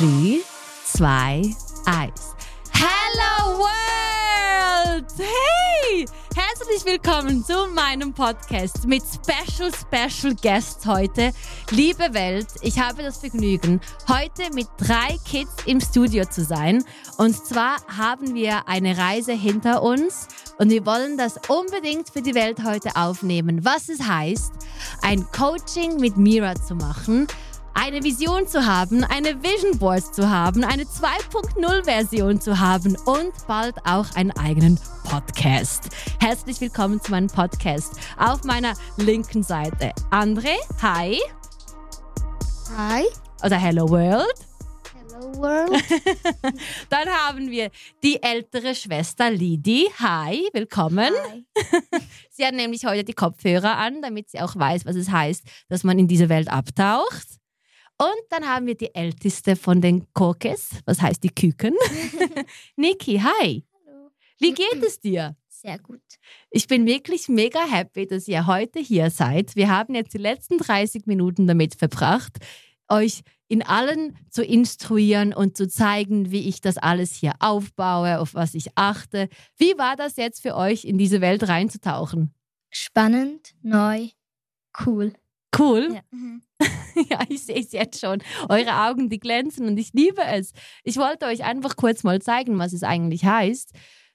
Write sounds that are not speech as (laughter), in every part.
3, 2, 1. Hello World! Hey! Herzlich willkommen zu meinem Podcast mit Special, Special Guests heute. Liebe Welt, ich habe das Vergnügen, heute mit drei Kids im Studio zu sein. Und zwar haben wir eine Reise hinter uns und wir wollen das unbedingt für die Welt heute aufnehmen. Was es heißt, ein Coaching mit Mira zu machen eine Vision zu haben, eine Vision Board zu haben, eine 2.0 Version zu haben und bald auch einen eigenen Podcast. Herzlich willkommen zu meinem Podcast. Auf meiner linken Seite André, hi. Hi. Oder Hello World. Hello World. (laughs) Dann haben wir die ältere Schwester Lidi. Hi, willkommen. Hi. (laughs) Sie hat nämlich heute die Kopfhörer an, damit sie auch weiß, was es heißt, dass man in diese Welt abtaucht. Und dann haben wir die älteste von den Kokes, was heißt die Küken. (laughs) Niki, hi. Hallo. Wie geht es dir? Sehr gut. Ich bin wirklich mega happy, dass ihr heute hier seid. Wir haben jetzt die letzten 30 Minuten damit verbracht, euch in allen zu instruieren und zu zeigen, wie ich das alles hier aufbaue, auf was ich achte. Wie war das jetzt für euch, in diese Welt reinzutauchen? Spannend, neu, cool. Cool. Ja. Mhm. (laughs) Ja, ich sehe es jetzt schon. Eure Augen, die glänzen und ich liebe es. Ich wollte euch einfach kurz mal zeigen, was es eigentlich heißt,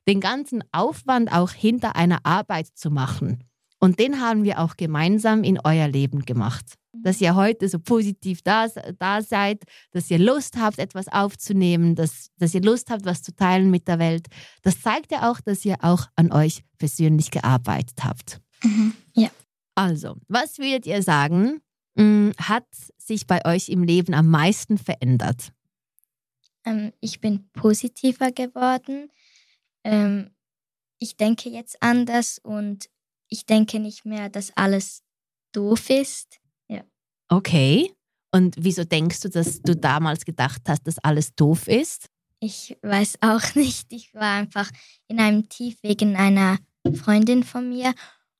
den ganzen Aufwand auch hinter einer Arbeit zu machen. Und den haben wir auch gemeinsam in euer Leben gemacht. Dass ihr heute so positiv da, da seid, dass ihr Lust habt, etwas aufzunehmen, dass, dass ihr Lust habt, was zu teilen mit der Welt. Das zeigt ja auch, dass ihr auch an euch persönlich gearbeitet habt. Mhm. Ja. Also, was würdet ihr sagen, hat sich bei euch im Leben am meisten verändert? Ähm, ich bin positiver geworden. Ähm, ich denke jetzt anders und ich denke nicht mehr, dass alles doof ist. Okay. Und wieso denkst du, dass du damals gedacht hast, dass alles doof ist? Ich weiß auch (laughs) nicht. Ich war einfach in einem Tief wegen einer Freundin von mir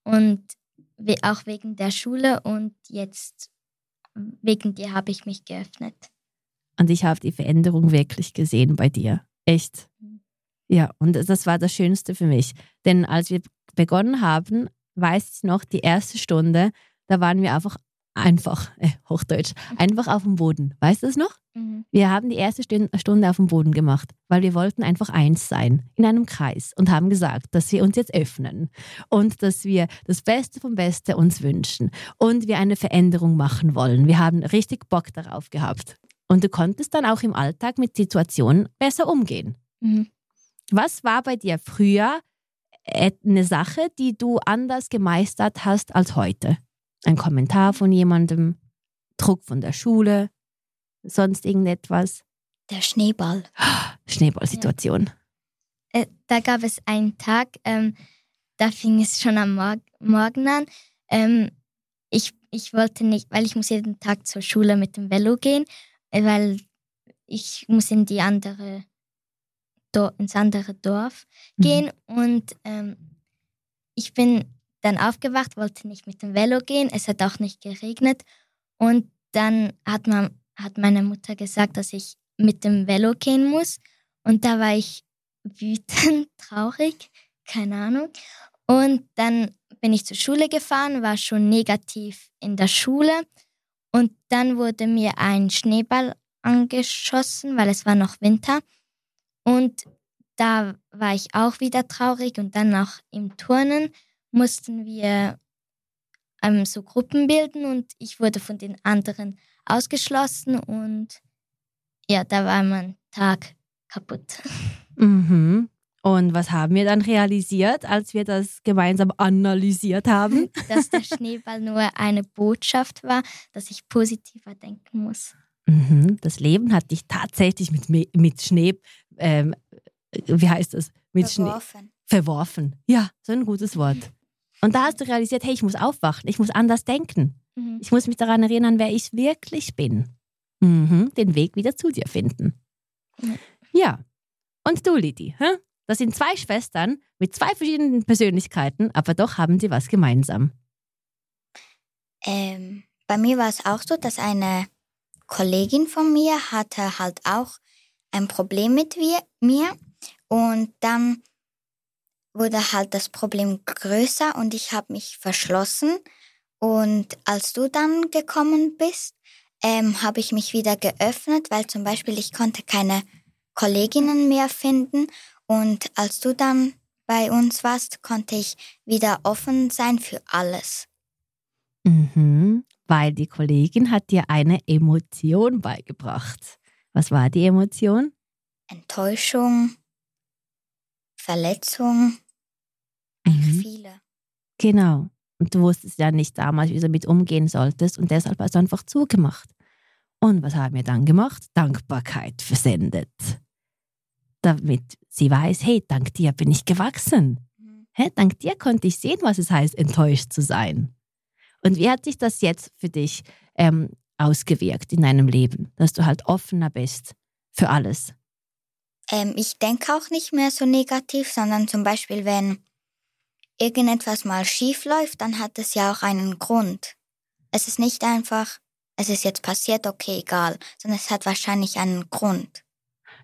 und auch wegen der Schule und jetzt wegen dir habe ich mich geöffnet. Und ich habe die Veränderung wirklich gesehen bei dir. Echt. Ja, und das war das Schönste für mich. Denn als wir begonnen haben, weiß ich noch, die erste Stunde, da waren wir einfach einfach, äh, Hochdeutsch, einfach auf dem Boden. Weißt du es noch? Mhm. Wir haben die erste Stun- Stunde auf dem Boden gemacht, weil wir wollten einfach eins sein, in einem Kreis und haben gesagt, dass wir uns jetzt öffnen und dass wir das Beste vom Beste uns wünschen und wir eine Veränderung machen wollen. Wir haben richtig Bock darauf gehabt. Und du konntest dann auch im Alltag mit Situationen besser umgehen. Mhm. Was war bei dir früher äh, eine Sache, die du anders gemeistert hast als heute? Ein Kommentar von jemandem, Druck von der Schule, sonst irgendetwas? Der Schneeball. Schneeballsituation. Äh, da gab es einen Tag, ähm, da fing es schon am Mor Morgen an. Ähm, ich, ich wollte nicht, weil ich muss jeden Tag zur Schule mit dem Velo gehen, äh, weil ich muss in die andere Dor ins andere Dorf Mhm. gehen und ähm, ich bin dann aufgewacht, wollte nicht mit dem Velo gehen. Es hat auch nicht geregnet und dann hat man hat meine Mutter gesagt, dass ich mit dem Velo gehen muss und da war ich wütend, (laughs) traurig, keine Ahnung. Und dann bin ich zur Schule gefahren, war schon negativ in der Schule. Und dann wurde mir ein Schneeball angeschossen, weil es war noch Winter. Und da war ich auch wieder traurig. Und dann auch im Turnen mussten wir ähm, so Gruppen bilden und ich wurde von den anderen ausgeschlossen. Und ja, da war mein Tag kaputt. (laughs) Mhm. Und was haben wir dann realisiert, als wir das gemeinsam analysiert haben? (laughs) dass der Schneeball nur eine Botschaft war, dass ich positiver denken muss. Mhm. Das Leben hat dich tatsächlich mit, mit Schnee, ähm, wie heißt das? Mit Schnee Verworfen. verworfen. Ja, so ein gutes Wort. Und da hast du realisiert, hey, ich muss aufwachen, ich muss anders denken. Mhm. Ich muss mich daran erinnern, wer ich wirklich bin. Mhm. Den Weg wieder zu dir finden. Ja. Ja. Und du, Lidi, hä? das sind zwei Schwestern mit zwei verschiedenen Persönlichkeiten, aber doch haben sie was gemeinsam. Ähm, bei mir war es auch so, dass eine Kollegin von mir hatte halt auch ein Problem mit mir und dann wurde halt das Problem größer und ich habe mich verschlossen. Und als du dann gekommen bist, ähm, habe ich mich wieder geöffnet, weil zum Beispiel ich konnte keine Kolleginnen mehr finden. Und als du dann bei uns warst, konnte ich wieder offen sein für alles. Mhm, weil die Kollegin hat dir eine Emotion beigebracht. Was war die Emotion? Enttäuschung, Verletzung. Genau. Und du wusstest ja nicht damals, wie du damit umgehen solltest und deshalb hast du einfach zugemacht. Und was haben wir dann gemacht? Dankbarkeit versendet. Damit sie weiß, hey, dank dir bin ich gewachsen. Mhm. Hey, dank dir konnte ich sehen, was es heißt, enttäuscht zu sein. Und wie hat sich das jetzt für dich ähm, ausgewirkt in deinem Leben, dass du halt offener bist für alles? Ähm, ich denke auch nicht mehr so negativ, sondern zum Beispiel, wenn irgendetwas mal schief läuft, dann hat es ja auch einen Grund. Es ist nicht einfach, es ist jetzt passiert, okay, egal, sondern es hat wahrscheinlich einen Grund.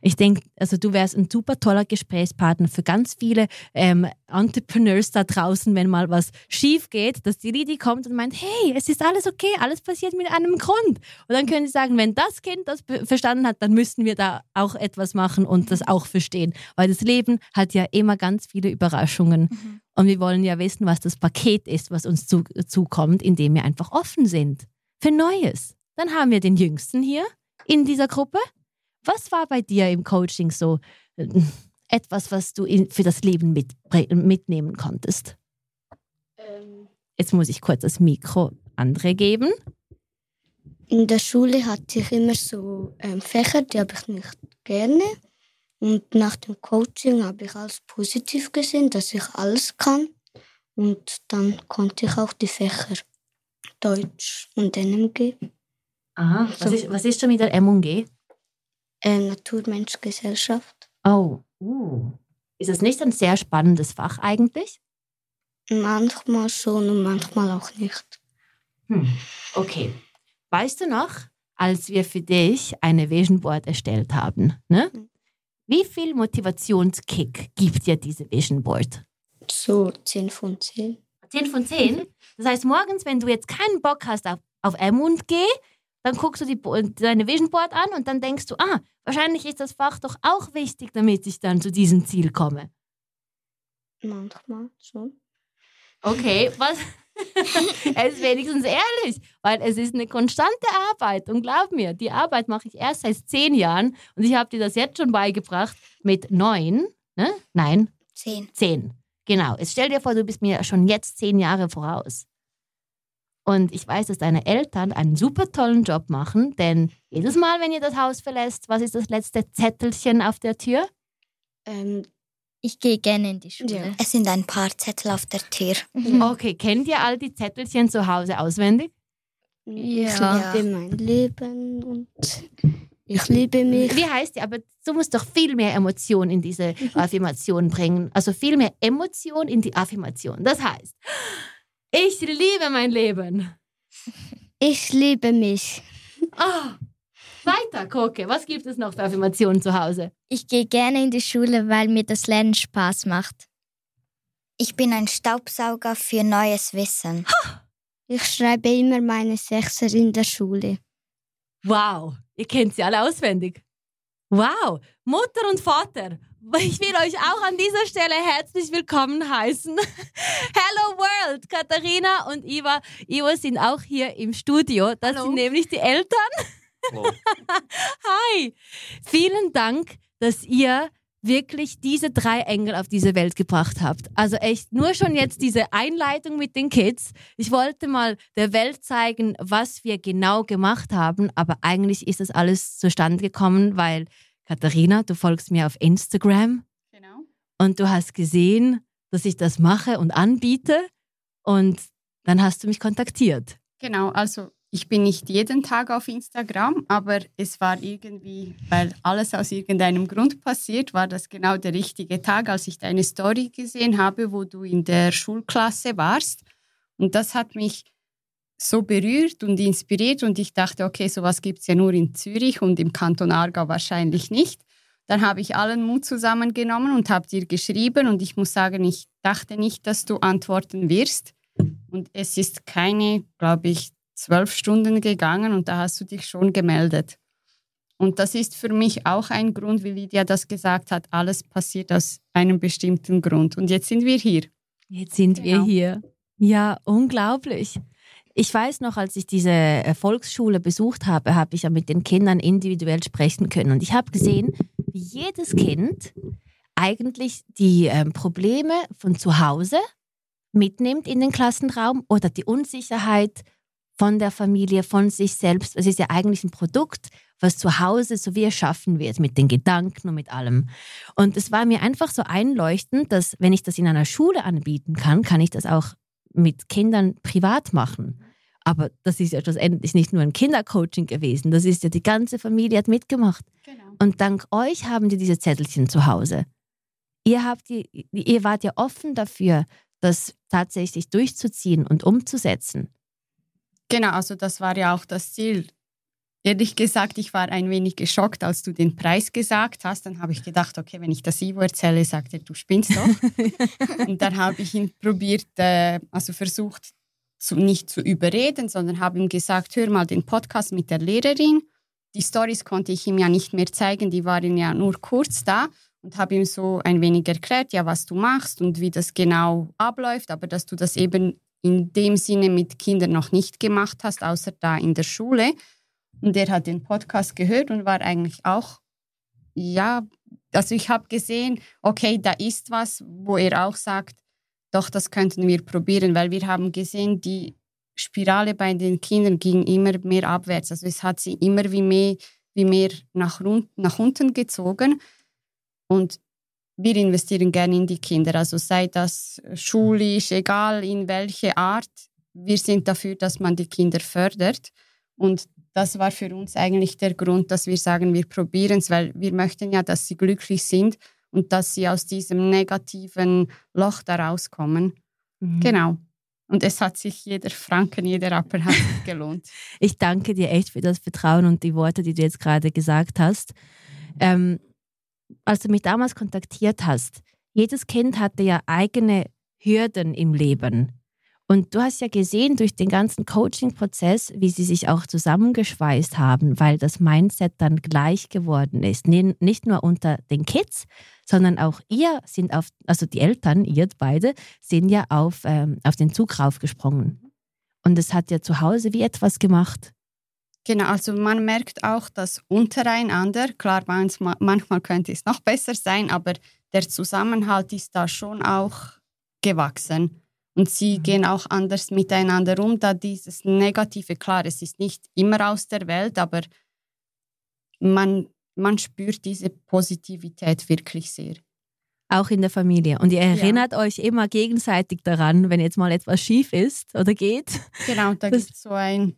Ich denke, also du wärst ein super toller Gesprächspartner für ganz viele ähm, Entrepreneurs da draußen, wenn mal was schief geht, dass die Lidi kommt und meint, hey, es ist alles okay, alles passiert mit einem Grund. Und dann können sie sagen, wenn das Kind das verstanden hat, dann müssen wir da auch etwas machen und das auch verstehen. Weil das Leben hat ja immer ganz viele Überraschungen. Mhm. Und wir wollen ja wissen, was das Paket ist, was uns zu, zukommt, indem wir einfach offen sind für Neues. Dann haben wir den Jüngsten hier in dieser Gruppe. Was war bei dir im Coaching so äh, etwas, was du in, für das Leben mit, mitnehmen konntest? Ähm. Jetzt muss ich kurz das Mikro andere geben. In der Schule hatte ich immer so ähm, Fächer, die habe ich nicht gerne. Und nach dem Coaching habe ich alles positiv gesehen, dass ich alles kann. Und dann konnte ich auch die Fächer Deutsch und NMG. Aha, was, so. ist, was ist schon mit der MG? Äh, Natur, Mensch, Gesellschaft. Oh, uh. ist das nicht ein sehr spannendes Fach eigentlich? Manchmal schon und manchmal auch nicht. Hm. Okay. Weißt du noch, als wir für dich eine Vision Board erstellt haben, ne? Hm. Wie viel Motivationskick gibt dir diese Vision Board? So 10 von 10. 10 von 10? Das heißt, morgens, wenn du jetzt keinen Bock hast auf, auf MG, dann guckst du die, deine Vision Board an und dann denkst du, ah, wahrscheinlich ist das Fach doch auch wichtig, damit ich dann zu diesem Ziel komme. Manchmal schon. Okay, was? (laughs) es ist wenigstens ehrlich, weil es ist eine konstante Arbeit. Und glaub mir, die Arbeit mache ich erst seit zehn Jahren und ich habe dir das jetzt schon beigebracht mit neun. Ne? Nein? Zehn. Zehn. Genau. Jetzt stell dir vor, du bist mir schon jetzt zehn Jahre voraus. Und ich weiß, dass deine Eltern einen super tollen Job machen, denn jedes Mal, wenn ihr das Haus verlässt, was ist das letzte Zettelchen auf der Tür? Ähm, ich gehe gerne in die Schule. Ja. Es sind ein paar Zettel auf der Tür. Mhm. (laughs) Okay, kennt ihr all die Zettelchen zu Hause auswendig? Ja. Ich liebe mein Leben und ich liebe mich. Wie heißt die? Aber du musst doch viel mehr Emotion in diese (laughs) Affirmation bringen. Also viel mehr Emotion in die Affirmation. Das heißt, ich liebe mein Leben. Ich liebe mich. Oh, weiter, Koke. Was gibt es noch für Affirmationen zu Hause? Ich gehe gerne in die Schule, weil mir das Lernen Spaß macht. Ich bin ein Staubsauger für neues Wissen. Ich schreibe immer meine Sechser in der Schule. Wow, ihr kennt sie alle auswendig. Wow, Mutter und Vater, (laughs) ich will euch auch an dieser Stelle herzlich willkommen heißen. (laughs) Hello World! Katharina und Iva. Iva sind auch hier im Studio. Das Hallo. sind nämlich die Eltern. (laughs) Hi! Vielen Dank, dass ihr wirklich diese drei Engel auf diese Welt gebracht habt. Also echt, nur schon jetzt diese Einleitung mit den Kids. Ich wollte mal der Welt zeigen, was wir genau gemacht haben, aber eigentlich ist das alles zustande gekommen, weil Katharina, du folgst mir auf Instagram. Genau. Und du hast gesehen, dass ich das mache und anbiete und dann hast du mich kontaktiert. Genau, also ich bin nicht jeden Tag auf Instagram, aber es war irgendwie, weil alles aus irgendeinem Grund passiert, war das genau der richtige Tag, als ich deine Story gesehen habe, wo du in der Schulklasse warst. Und das hat mich so berührt und inspiriert und ich dachte, okay, sowas gibt es ja nur in Zürich und im Kanton Aargau wahrscheinlich nicht. Dann habe ich allen Mut zusammengenommen und habe dir geschrieben und ich muss sagen, ich dachte nicht, dass du antworten wirst. Und es ist keine, glaube ich, zwölf Stunden gegangen und da hast du dich schon gemeldet. Und das ist für mich auch ein Grund, wie Lydia das gesagt hat, alles passiert aus einem bestimmten Grund. Und jetzt sind wir hier. Jetzt sind genau. wir hier. Ja, unglaublich. Ich weiß noch, als ich diese äh, Volksschule besucht habe, habe ich ja mit den Kindern individuell sprechen können. Und ich habe gesehen, wie jedes Kind eigentlich die ähm, Probleme von zu Hause mitnimmt in den Klassenraum oder die Unsicherheit von der Familie, von sich selbst. Es ist ja eigentlich ein Produkt, was zu Hause so wie erschaffen wird, mit den Gedanken und mit allem. Und es war mir einfach so einleuchtend, dass wenn ich das in einer Schule anbieten kann, kann ich das auch mit Kindern privat machen. Aber das ist ja schlussendlich nicht nur ein Kindercoaching gewesen, das ist ja die ganze Familie hat mitgemacht. Genau. Und dank euch haben die diese Zettelchen zu Hause. Ihr, habt die, ihr wart ja offen dafür, das tatsächlich durchzuziehen und umzusetzen. Genau, also das war ja auch das Ziel. Ehrlich gesagt, ich war ein wenig geschockt, als du den Preis gesagt hast. Dann habe ich gedacht, okay, wenn ich das Ivo erzähle, sagt er, du spinnst doch. (laughs) und dann habe ich ihn probiert, äh, also versucht, zu, nicht zu überreden, sondern habe ihm gesagt, hör mal den Podcast mit der Lehrerin. Die Stories konnte ich ihm ja nicht mehr zeigen, die waren ja nur kurz da und habe ihm so ein wenig erklärt, ja, was du machst und wie das genau abläuft, aber dass du das eben in dem Sinne mit Kindern noch nicht gemacht hast, außer da in der Schule. Und er hat den Podcast gehört und war eigentlich auch, ja, also ich habe gesehen, okay, da ist was, wo er auch sagt, doch, das könnten wir probieren, weil wir haben gesehen, die Spirale bei den Kindern ging immer mehr abwärts. Also es hat sie immer wie mehr, wie mehr nach, nach unten gezogen. Und wir investieren gerne in die Kinder. Also sei das schulisch, egal in welche Art. Wir sind dafür, dass man die Kinder fördert. Und das war für uns eigentlich der Grund, dass wir sagen, wir probieren es, weil wir möchten ja, dass sie glücklich sind und dass sie aus diesem negativen Loch da rauskommen. Mhm. Genau. Und es hat sich jeder Franken, jeder Apfel hat sich (laughs) gelohnt. ich danke dir echt für das Vertrauen und die Worte, die du jetzt gerade gesagt hast. Ähm, als du mich damals kontaktiert hast, jedes Kind hatte ja eigene Hürden im Leben. Und du hast ja gesehen durch den ganzen Coaching-Prozess, wie sie sich auch zusammengeschweißt haben, weil das Mindset dann gleich geworden ist. Nicht nur unter den Kids, sondern auch ihr sind auf, also die Eltern, ihr beide, sind ja auf, ähm, auf den Zug raufgesprungen. Und es hat ja zu Hause wie etwas gemacht. Genau, also man merkt auch, dass untereinander, klar, manchmal könnte es noch besser sein, aber der Zusammenhalt ist da schon auch gewachsen. Und sie mhm. gehen auch anders miteinander um, da dieses Negative, klar, es ist nicht immer aus der Welt, aber man, man spürt diese Positivität wirklich sehr. Auch in der Familie. Und ihr erinnert ja. euch immer gegenseitig daran, wenn jetzt mal etwas schief ist oder geht. Genau, da gibt es so ein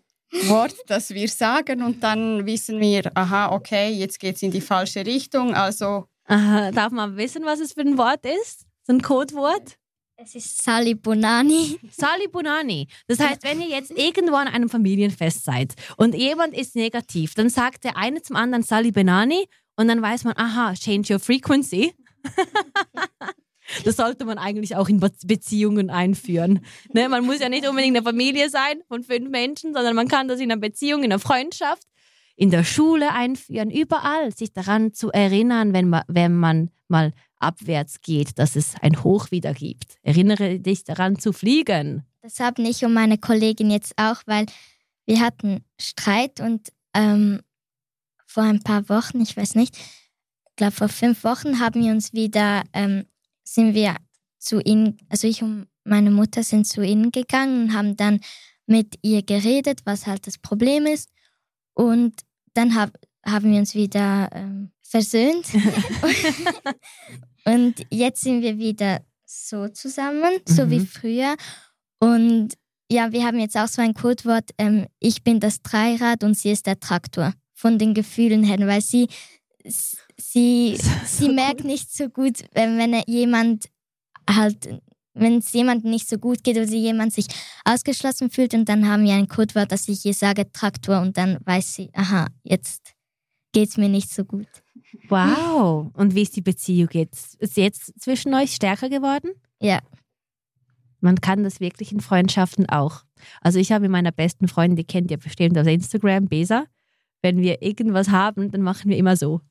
Wort, das wir sagen und dann wissen wir, aha, okay, jetzt geht es in die falsche Richtung. Also. Aha, darf man wissen, was es für ein Wort ist? So ein Codewort? Es ist Sali Bonani. (laughs) Sali Bonani. Das heißt, wenn ihr jetzt irgendwo an einem Familienfest seid und jemand ist negativ, dann sagt der eine zum anderen Sali Bonani und dann weiß man, aha, change your frequency. (laughs) Das sollte man eigentlich auch in Beziehungen einführen. Ne? Man muss ja nicht unbedingt eine Familie sein von fünf Menschen, sondern man kann das in einer Beziehung, in einer Freundschaft, in der Schule einführen, überall sich daran zu erinnern, wenn man, wenn man mal abwärts geht, dass es ein Hoch wieder gibt. Erinnere dich daran zu fliegen. Das habe ich und meine Kollegin jetzt auch, weil wir hatten Streit und ähm, vor ein paar Wochen, ich weiß nicht, ich glaube vor fünf Wochen haben wir uns wieder, ähm, sind wir zu ihnen, also ich und meine Mutter sind zu ihnen gegangen und haben dann mit ihr geredet, was halt das Problem ist. Und dann hab, haben wir uns wieder ähm, versöhnt. (laughs) (laughs) und jetzt sind wir wieder so zusammen, mhm. so wie mhm. früher. Und ja, wir haben jetzt auch so ein Codewort, ähm, ich bin das Dreirad und sie ist der Traktor. Von den Gefühlen her, weil sie, sie, (laughs) sie merkt nicht so gut, wenn, wenn jemand halt wenn es jemandem nicht so gut geht oder jemand sich ausgeschlossen fühlt und dann haben wir ein Codewort, dass ich ihr sage Traktor und dann weiß sie, aha, jetzt geht es mir nicht so gut. Wow. Und wie ist die Beziehung jetzt? Ist jetzt zwischen euch stärker geworden? Ja. Man kann das wirklich in Freundschaften auch. Also ich habe mit meiner besten Freundin, die kennt ihr bestimmt auf Instagram, Besa. Wenn wir irgendwas haben, dann machen wir immer so.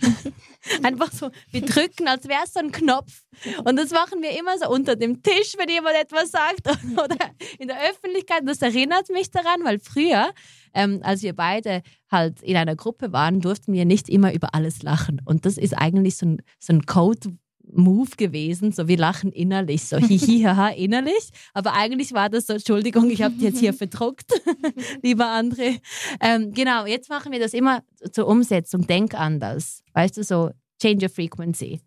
(laughs) Einfach so, wir drücken, als wäre es so ein Knopf. Und das machen wir immer so unter dem Tisch, wenn jemand etwas sagt (laughs) oder in der Öffentlichkeit. Das erinnert mich daran, weil früher, ähm, als wir beide halt in einer Gruppe waren, durften wir nicht immer über alles lachen. Und das ist eigentlich so ein, so ein Code, Move gewesen, so wir lachen innerlich, so hihihaha innerlich, aber eigentlich war das so, Entschuldigung, ich habe die jetzt hier verdruckt, (laughs) lieber André. Ähm, genau, jetzt machen wir das immer zur Umsetzung, denk anders, weißt du, so change your frequency.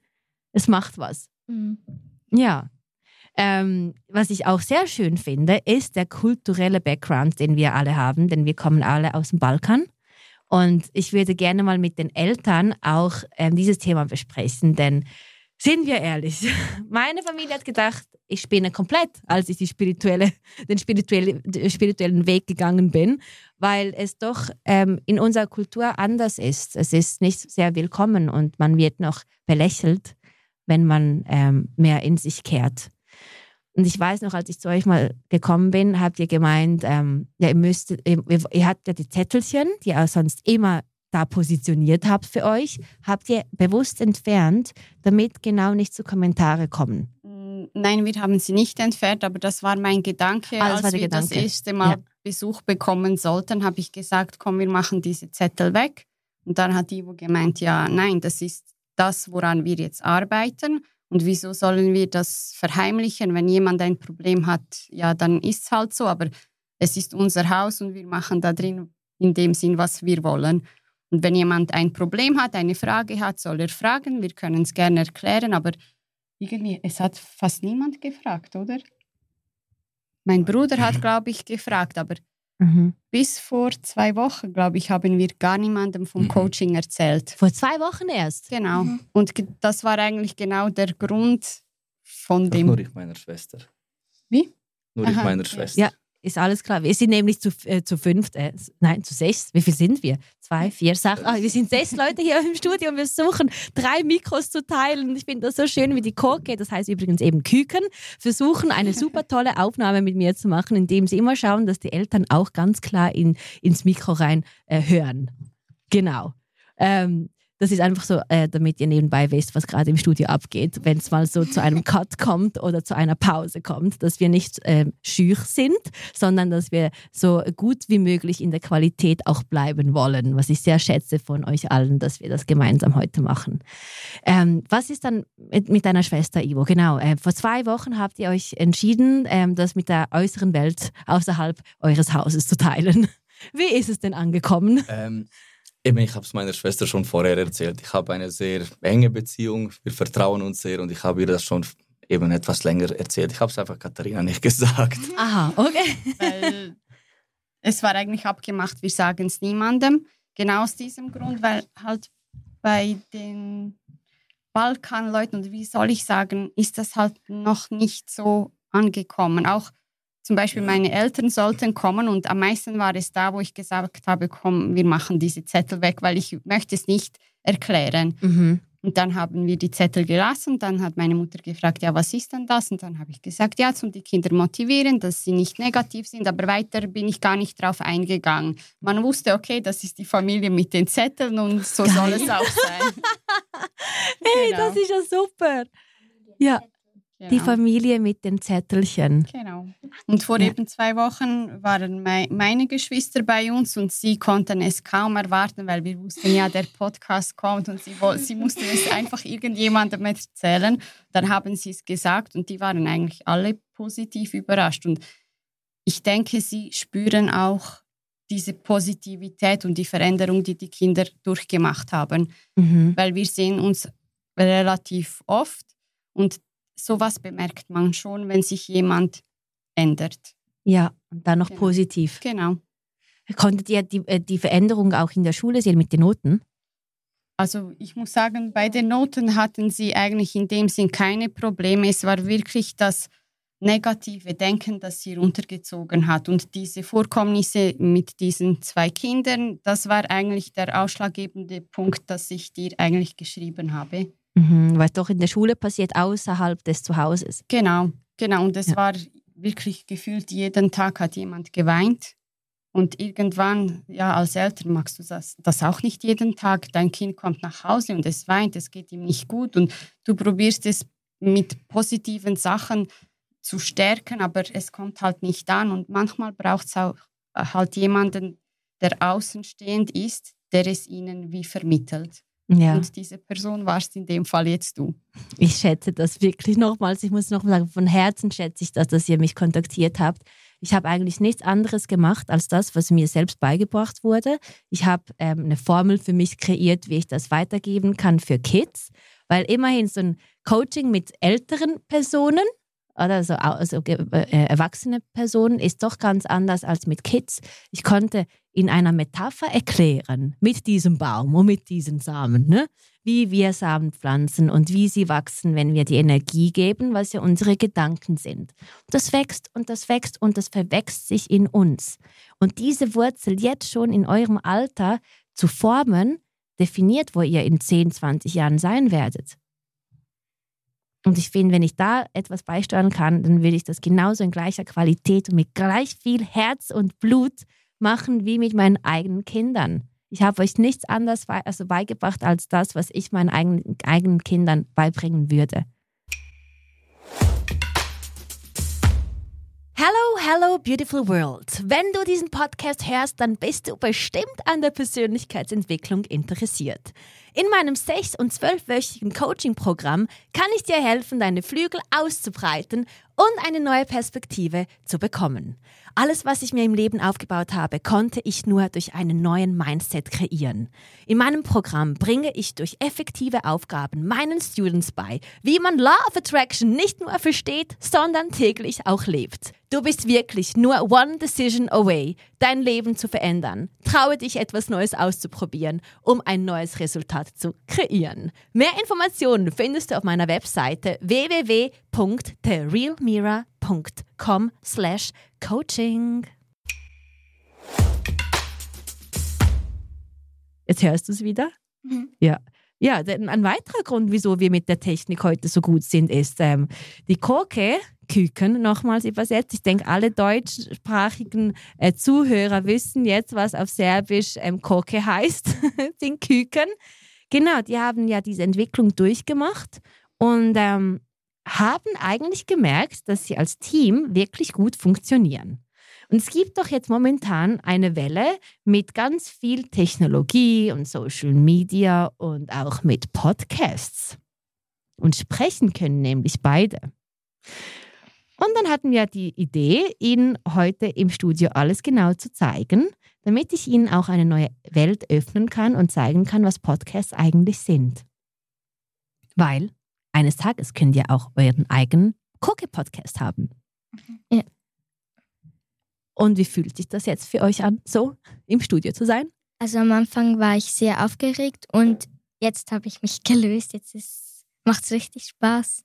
Es macht was. Mhm. Ja. Ähm, was ich auch sehr schön finde, ist der kulturelle Background, den wir alle haben, denn wir kommen alle aus dem Balkan. Und ich würde gerne mal mit den Eltern auch ähm, dieses Thema besprechen, denn sind wir ehrlich, (laughs) meine Familie hat gedacht, ich spinne komplett, als ich spirituelle, den spirituelle, spirituellen Weg gegangen bin, weil es doch ähm, in unserer Kultur anders ist. Es ist nicht sehr willkommen und man wird noch belächelt, wenn man ähm, mehr in sich kehrt. Und ich weiß noch, als ich zu euch mal gekommen bin, habt ihr gemeint, ähm, ja, ihr müsst, ihr, ihr habt ja die Zettelchen, die ihr sonst immer da positioniert habt für euch, habt ihr bewusst entfernt, damit genau nicht zu Kommentare kommen? Mm, nein, wir haben sie nicht entfernt, aber das war mein Gedanke, ah, als wir Gedanke. das erste Mal ja. Besuch bekommen sollten, habe ich gesagt, komm, wir machen diese Zettel weg. Und dann hat Ivo gemeint, ja, nein, das ist das, woran wir jetzt arbeiten. Und wieso sollen wir das verheimlichen? Wenn jemand ein Problem hat, ja, dann ist es halt so. Aber es ist unser Haus und wir machen da drin in dem Sinn, was wir wollen. Und wenn jemand ein Problem hat, eine Frage hat, soll er fragen. Wir können es gerne erklären, aber irgendwie, es hat fast niemand gefragt, oder? Mein Bruder hat, (laughs) glaube ich, gefragt, aber mhm. bis vor zwei Wochen, glaube ich, haben wir gar niemandem vom mhm. Coaching erzählt. Vor zwei Wochen erst? Genau. Mhm. Und das war eigentlich genau der Grund von dem. Nur ich meiner Schwester. Wie? Nur Aha. ich meiner Schwester. Ja, ist alles klar. Wir sind nämlich zu, äh, zu fünft, äh, nein, zu sechs. Wie viel sind wir? Zwei, vier, sechs. Ah, wir sind sechs Leute hier im Studio und wir versuchen, drei Mikros zu teilen. Ich finde das so schön, wie die Korke, das heißt übrigens eben Küken, versuchen, eine (laughs) super tolle Aufnahme mit mir zu machen, indem sie immer schauen, dass die Eltern auch ganz klar in, ins Mikro rein äh, hören. Genau. Ähm, das ist einfach so, äh, damit ihr nebenbei wisst, was gerade im Studio abgeht, wenn es mal so zu einem Cut kommt oder zu einer Pause kommt, dass wir nicht äh, schüch sind, sondern dass wir so gut wie möglich in der Qualität auch bleiben wollen, was ich sehr schätze von euch allen, dass wir das gemeinsam heute machen. Ähm, was ist dann mit, mit deiner Schwester Ivo? Genau, äh, vor zwei Wochen habt ihr euch entschieden, ähm, das mit der äußeren Welt außerhalb eures Hauses zu teilen. (laughs) Wie ist es denn angekommen? Ähm, Eben, ich habe es meiner Schwester schon vorher erzählt. Ich habe eine sehr enge Beziehung. Wir vertrauen uns sehr und ich habe ihr das schon eben etwas länger erzählt. Ich habe es einfach Katharina nicht (laughs) gesagt. Aha, okay. Weil es war eigentlich abgemacht, wir sagen es niemandem. Genau aus diesem Grund, weil halt bei den Balkanleuten, und wie soll ich sagen, ist das halt noch nicht so angekommen. Auch zum Beispiel meine Eltern sollten kommen und am meisten war es da, wo ich gesagt habe, komm, wir machen diese Zettel weg, weil ich möchte es nicht erklären. Mhm. Und dann haben wir die Zettel gelassen. Dann hat meine Mutter gefragt, ja, was ist denn das? Und dann habe ich gesagt, ja, zum die Kinder motivieren, dass sie nicht negativ sind. Aber weiter bin ich gar nicht drauf eingegangen. Man wusste, okay, das ist die Familie mit den Zetteln und so Geil. soll es auch sein. (laughs) hey, genau. das ist ja super. Ja. Genau. Die Familie mit den Zettelchen. Genau. Und vor ja. eben zwei Wochen waren meine Geschwister bei uns und sie konnten es kaum erwarten, weil wir wussten ja, der Podcast kommt und sie, sie mussten es einfach irgendjemandem erzählen. Dann haben sie es gesagt und die waren eigentlich alle positiv überrascht. Und ich denke, sie spüren auch diese Positivität und die Veränderung, die die Kinder durchgemacht haben. Mhm. Weil wir sehen uns relativ oft und sowas bemerkt man schon, wenn sich jemand ändert. Ja, und dann noch genau. positiv. Genau. Konntet ihr die, äh, die Veränderung auch in der Schule sehen mit den Noten? Also ich muss sagen, bei den Noten hatten sie eigentlich in dem Sinn keine Probleme. Es war wirklich das negative Denken, das sie runtergezogen hat. Und diese Vorkommnisse mit diesen zwei Kindern, das war eigentlich der ausschlaggebende Punkt, dass ich dir eigentlich geschrieben habe. Mhm, was doch in der Schule passiert, außerhalb des Zuhauses. Genau, genau. Und es Ja. war wirklich gefühlt, jeden Tag hat jemand geweint. Und irgendwann, ja, als Eltern magst du das, das auch nicht jeden Tag. Dein Kind kommt nach Hause und es weint, es geht ihm nicht gut. Und du probierst es mit positiven Sachen zu stärken, aber es kommt halt nicht an. Und manchmal braucht es auch äh, halt jemanden, der außenstehend ist, der es ihnen wie vermittelt. Ja. Und diese Person warst in dem Fall jetzt du. Ich schätze das wirklich nochmals. Ich muss noch mal sagen, von Herzen schätze ich das, dass ihr mich kontaktiert habt. Ich habe eigentlich nichts anderes gemacht als das, was mir selbst beigebracht wurde. Ich habe ähm, eine Formel für mich kreiert, wie ich das weitergeben kann für Kids, weil immerhin so ein Coaching mit älteren Personen oder also, also erwachsene Personen ist doch ganz anders als mit Kids. Ich konnte in einer Metapher erklären, mit diesem Baum und mit diesen Samen, ne? wie wir Samen pflanzen und wie sie wachsen, wenn wir die Energie geben, was ja unsere Gedanken sind. Das wächst und das wächst und das verwächst sich in uns. Und diese Wurzel jetzt schon in eurem Alter zu formen, definiert, wo ihr in 10, 20 Jahren sein werdet. Und ich finde, wenn ich da etwas beisteuern kann, dann will ich das genauso in gleicher Qualität und mit gleich viel Herz und Blut machen wie mit meinen eigenen Kindern. Ich habe euch nichts anderes also beigebracht als das, was ich meinen eigenen Kindern beibringen würde. Hello, beautiful world. Wenn du diesen Podcast hörst, dann bist du bestimmt an der Persönlichkeitsentwicklung interessiert. In meinem sechs- und zwölfwöchigen Coaching-Programm kann ich dir helfen, deine Flügel auszubreiten und eine neue Perspektive zu bekommen. Alles, was ich mir im Leben aufgebaut habe, konnte ich nur durch einen neuen Mindset kreieren. In meinem Programm bringe ich durch effektive Aufgaben meinen Students bei, wie man Law of Attraction nicht nur versteht, sondern täglich auch lebt. Du bist wirklich nur one decision away, dein Leben zu verändern. Traue dich, etwas Neues auszuprobieren, um ein neues Resultat zu kreieren. Mehr Informationen findest du auf meiner Webseite www.therealmira.com slash coaching. Jetzt hörst du es wieder? Mhm. Ja. Ja, ein weiterer Grund, wieso wir mit der Technik heute so gut sind, ist ähm, die Koke, Küken, nochmals übersetzt. Ich denke, alle deutschsprachigen äh, Zuhörer wissen jetzt, was auf Serbisch ähm, Koke heißt, (laughs) den Küken. Genau, die haben ja diese Entwicklung durchgemacht und ähm, haben eigentlich gemerkt, dass sie als Team wirklich gut funktionieren. Und es gibt doch jetzt momentan eine Welle mit ganz viel Technologie und Social Media und auch mit Podcasts. Und sprechen können nämlich beide. Und dann hatten wir die Idee, Ihnen heute im Studio alles genau zu zeigen, damit ich Ihnen auch eine neue Welt öffnen kann und zeigen kann, was Podcasts eigentlich sind. Weil eines Tages könnt ihr auch euren eigenen Cookie-Podcast haben. Ja. Und wie fühlt sich das jetzt für euch an, so im Studio zu sein? Also am Anfang war ich sehr aufgeregt und jetzt habe ich mich gelöst. Jetzt macht es richtig Spaß.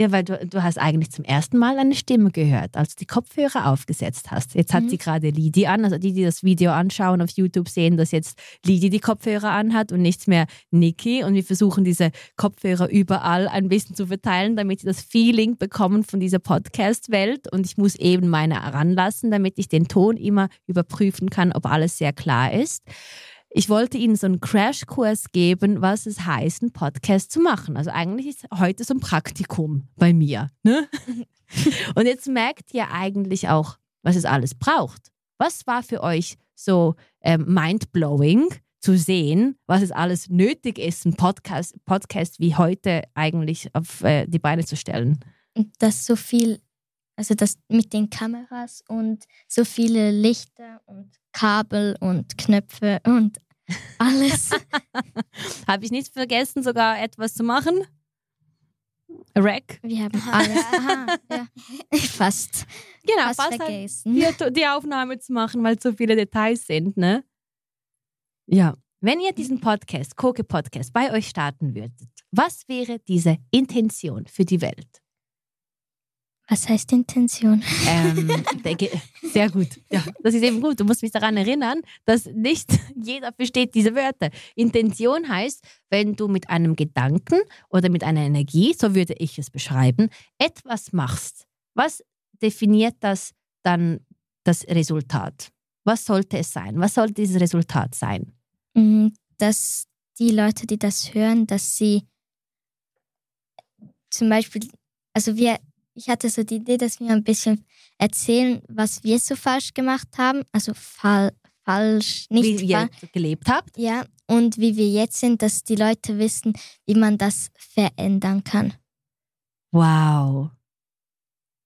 Ja, weil du, du hast eigentlich zum ersten Mal eine Stimme gehört, als du die Kopfhörer aufgesetzt hast. Jetzt hat Mhm. sie gerade Lidi an. Also die, die das Video anschauen auf YouTube, sehen, dass jetzt Lidi die Kopfhörer anhat und nicht mehr Niki. Und wir versuchen diese Kopfhörer überall ein bisschen zu verteilen, damit sie das Feeling bekommen von dieser Podcast-Welt. Und ich muss eben meine heranlassen, damit ich den Ton immer überprüfen kann, ob alles sehr klar ist. Ich wollte Ihnen so einen Crashkurs geben, was es heißt, einen Podcast zu machen. Also eigentlich ist heute so ein Praktikum bei mir. Ne? (laughs) Und jetzt merkt ihr eigentlich auch, was es alles braucht. Was war für euch so ähm, mindblowing zu sehen, was es alles nötig ist, einen Podcast, Podcast wie heute eigentlich auf äh, die Beine zu stellen? Und das so viel, also das mit den Kameras und so viele Lichter und Kabel und Knöpfe und (laughs) alles. Habe ich nicht vergessen, sogar etwas zu machen? Rack? Wir haben alles. (laughs) Aha, ja. Fast. Genau, Fast fast halt vergessen. die, die Aufnahme zu machen, weil so viele Details sind, ne? Ja, wenn ihr diesen Podcast, Koke Podcast, bei euch starten würdet, was wäre diese Intention für die Welt? Was heißt Intention? Ähm, (laughs) sehr gut. Ja, das ist eben gut. Du musst mich daran erinnern, dass nicht (laughs) jeder versteht diese Wörter. Intention heißt, wenn du mit einem Gedanken oder mit einer Energie, so würde ich es beschreiben, etwas machst. Was definiert das dann das Resultat? Was sollte es sein? Was sollte dieses Resultat sein? Mm, Dass die Leute, die das hören, dass sie zum Beispiel, also wir, ich hatte so die Idee, dass wir ein bisschen erzählen, was wir so falsch gemacht haben. Also fall, falsch, nicht Wie ihr falsch. gelebt habt? Ja, und wie wir jetzt sind, dass die Leute wissen, wie man das verändern kann. Wow.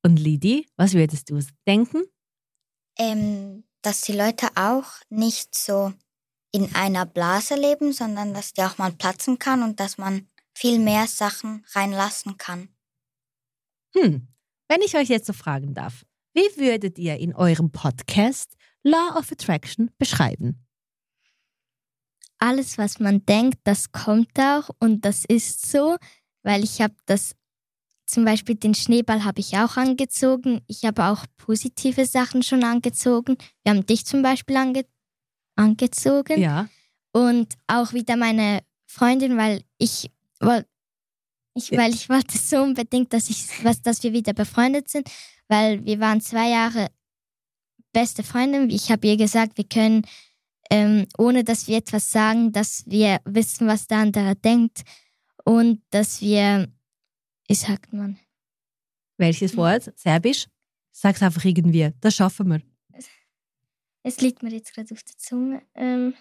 Und Lidi, was würdest du denken? Ähm, dass die Leute auch nicht so in einer Blase leben, sondern dass die auch mal platzen kann und dass man viel mehr Sachen reinlassen kann. Hm, wenn ich euch jetzt so fragen darf, wie würdet ihr in eurem Podcast Law of Attraction beschreiben? Alles, was man denkt, das kommt auch und das ist so, weil ich habe das, zum Beispiel den Schneeball habe ich auch angezogen. Ich habe auch positive Sachen schon angezogen. Wir haben dich zum Beispiel ange angezogen. Ja. und auch wieder meine Freundin, weil ich wollte, ich, weil ich wollte so unbedingt, dass ich, was, dass wir wieder befreundet sind, weil wir waren zwei Jahre beste Freundin. Ich habe ihr gesagt, wir können, ähm, ohne dass wir etwas sagen, dass wir wissen, was der andere denkt und dass wir, wie sagt man, Welches Wort? Serbisch? Sag's einfach irgendwie. Das schaffen wir. es liegt mir jetzt gerade auf der Zunge. Ähm,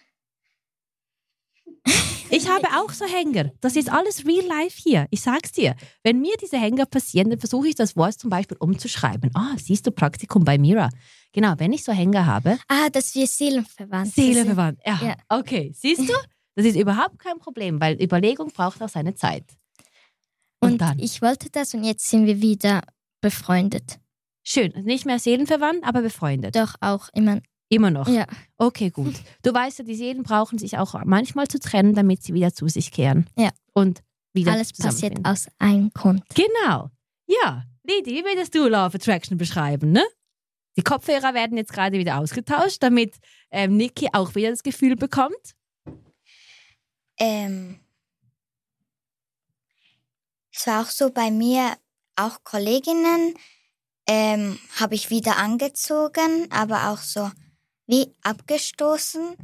Ich habe auch so Hänger. Das ist alles real life hier. Ich sag's dir. Wenn mir diese Hänger passieren, dann versuche ich das Wort zum Beispiel umzuschreiben. Ah, siehst du Praktikum bei Mira. Genau, wenn ich so Hänger habe, ah, dass wir seelenverwandt sind. Seelenverwandt. Ja. Ja. Okay, siehst du? Das ist überhaupt kein Problem, weil Überlegung braucht auch seine Zeit. Und, Und dann? ich wollte das und jetzt sind wir wieder befreundet. Schön. Nicht mehr seelenverwandt, aber befreundet. Doch auch immer. Immer noch. Ja. Okay, gut. Du weißt ja, die Seelen brauchen sich auch manchmal zu trennen, damit sie wieder zu sich kehren. Ja. Und wieder Alles passiert aus einem Grund. Genau. Ja. Lidi, wie würdest du Law of Attraction beschreiben, ne? Die Kopfhörer werden jetzt gerade wieder ausgetauscht, damit ähm, Niki auch wieder das Gefühl bekommt. Ähm, es war auch so bei mir, auch Kolleginnen ähm, habe ich wieder angezogen, aber auch so wie abgestoßen,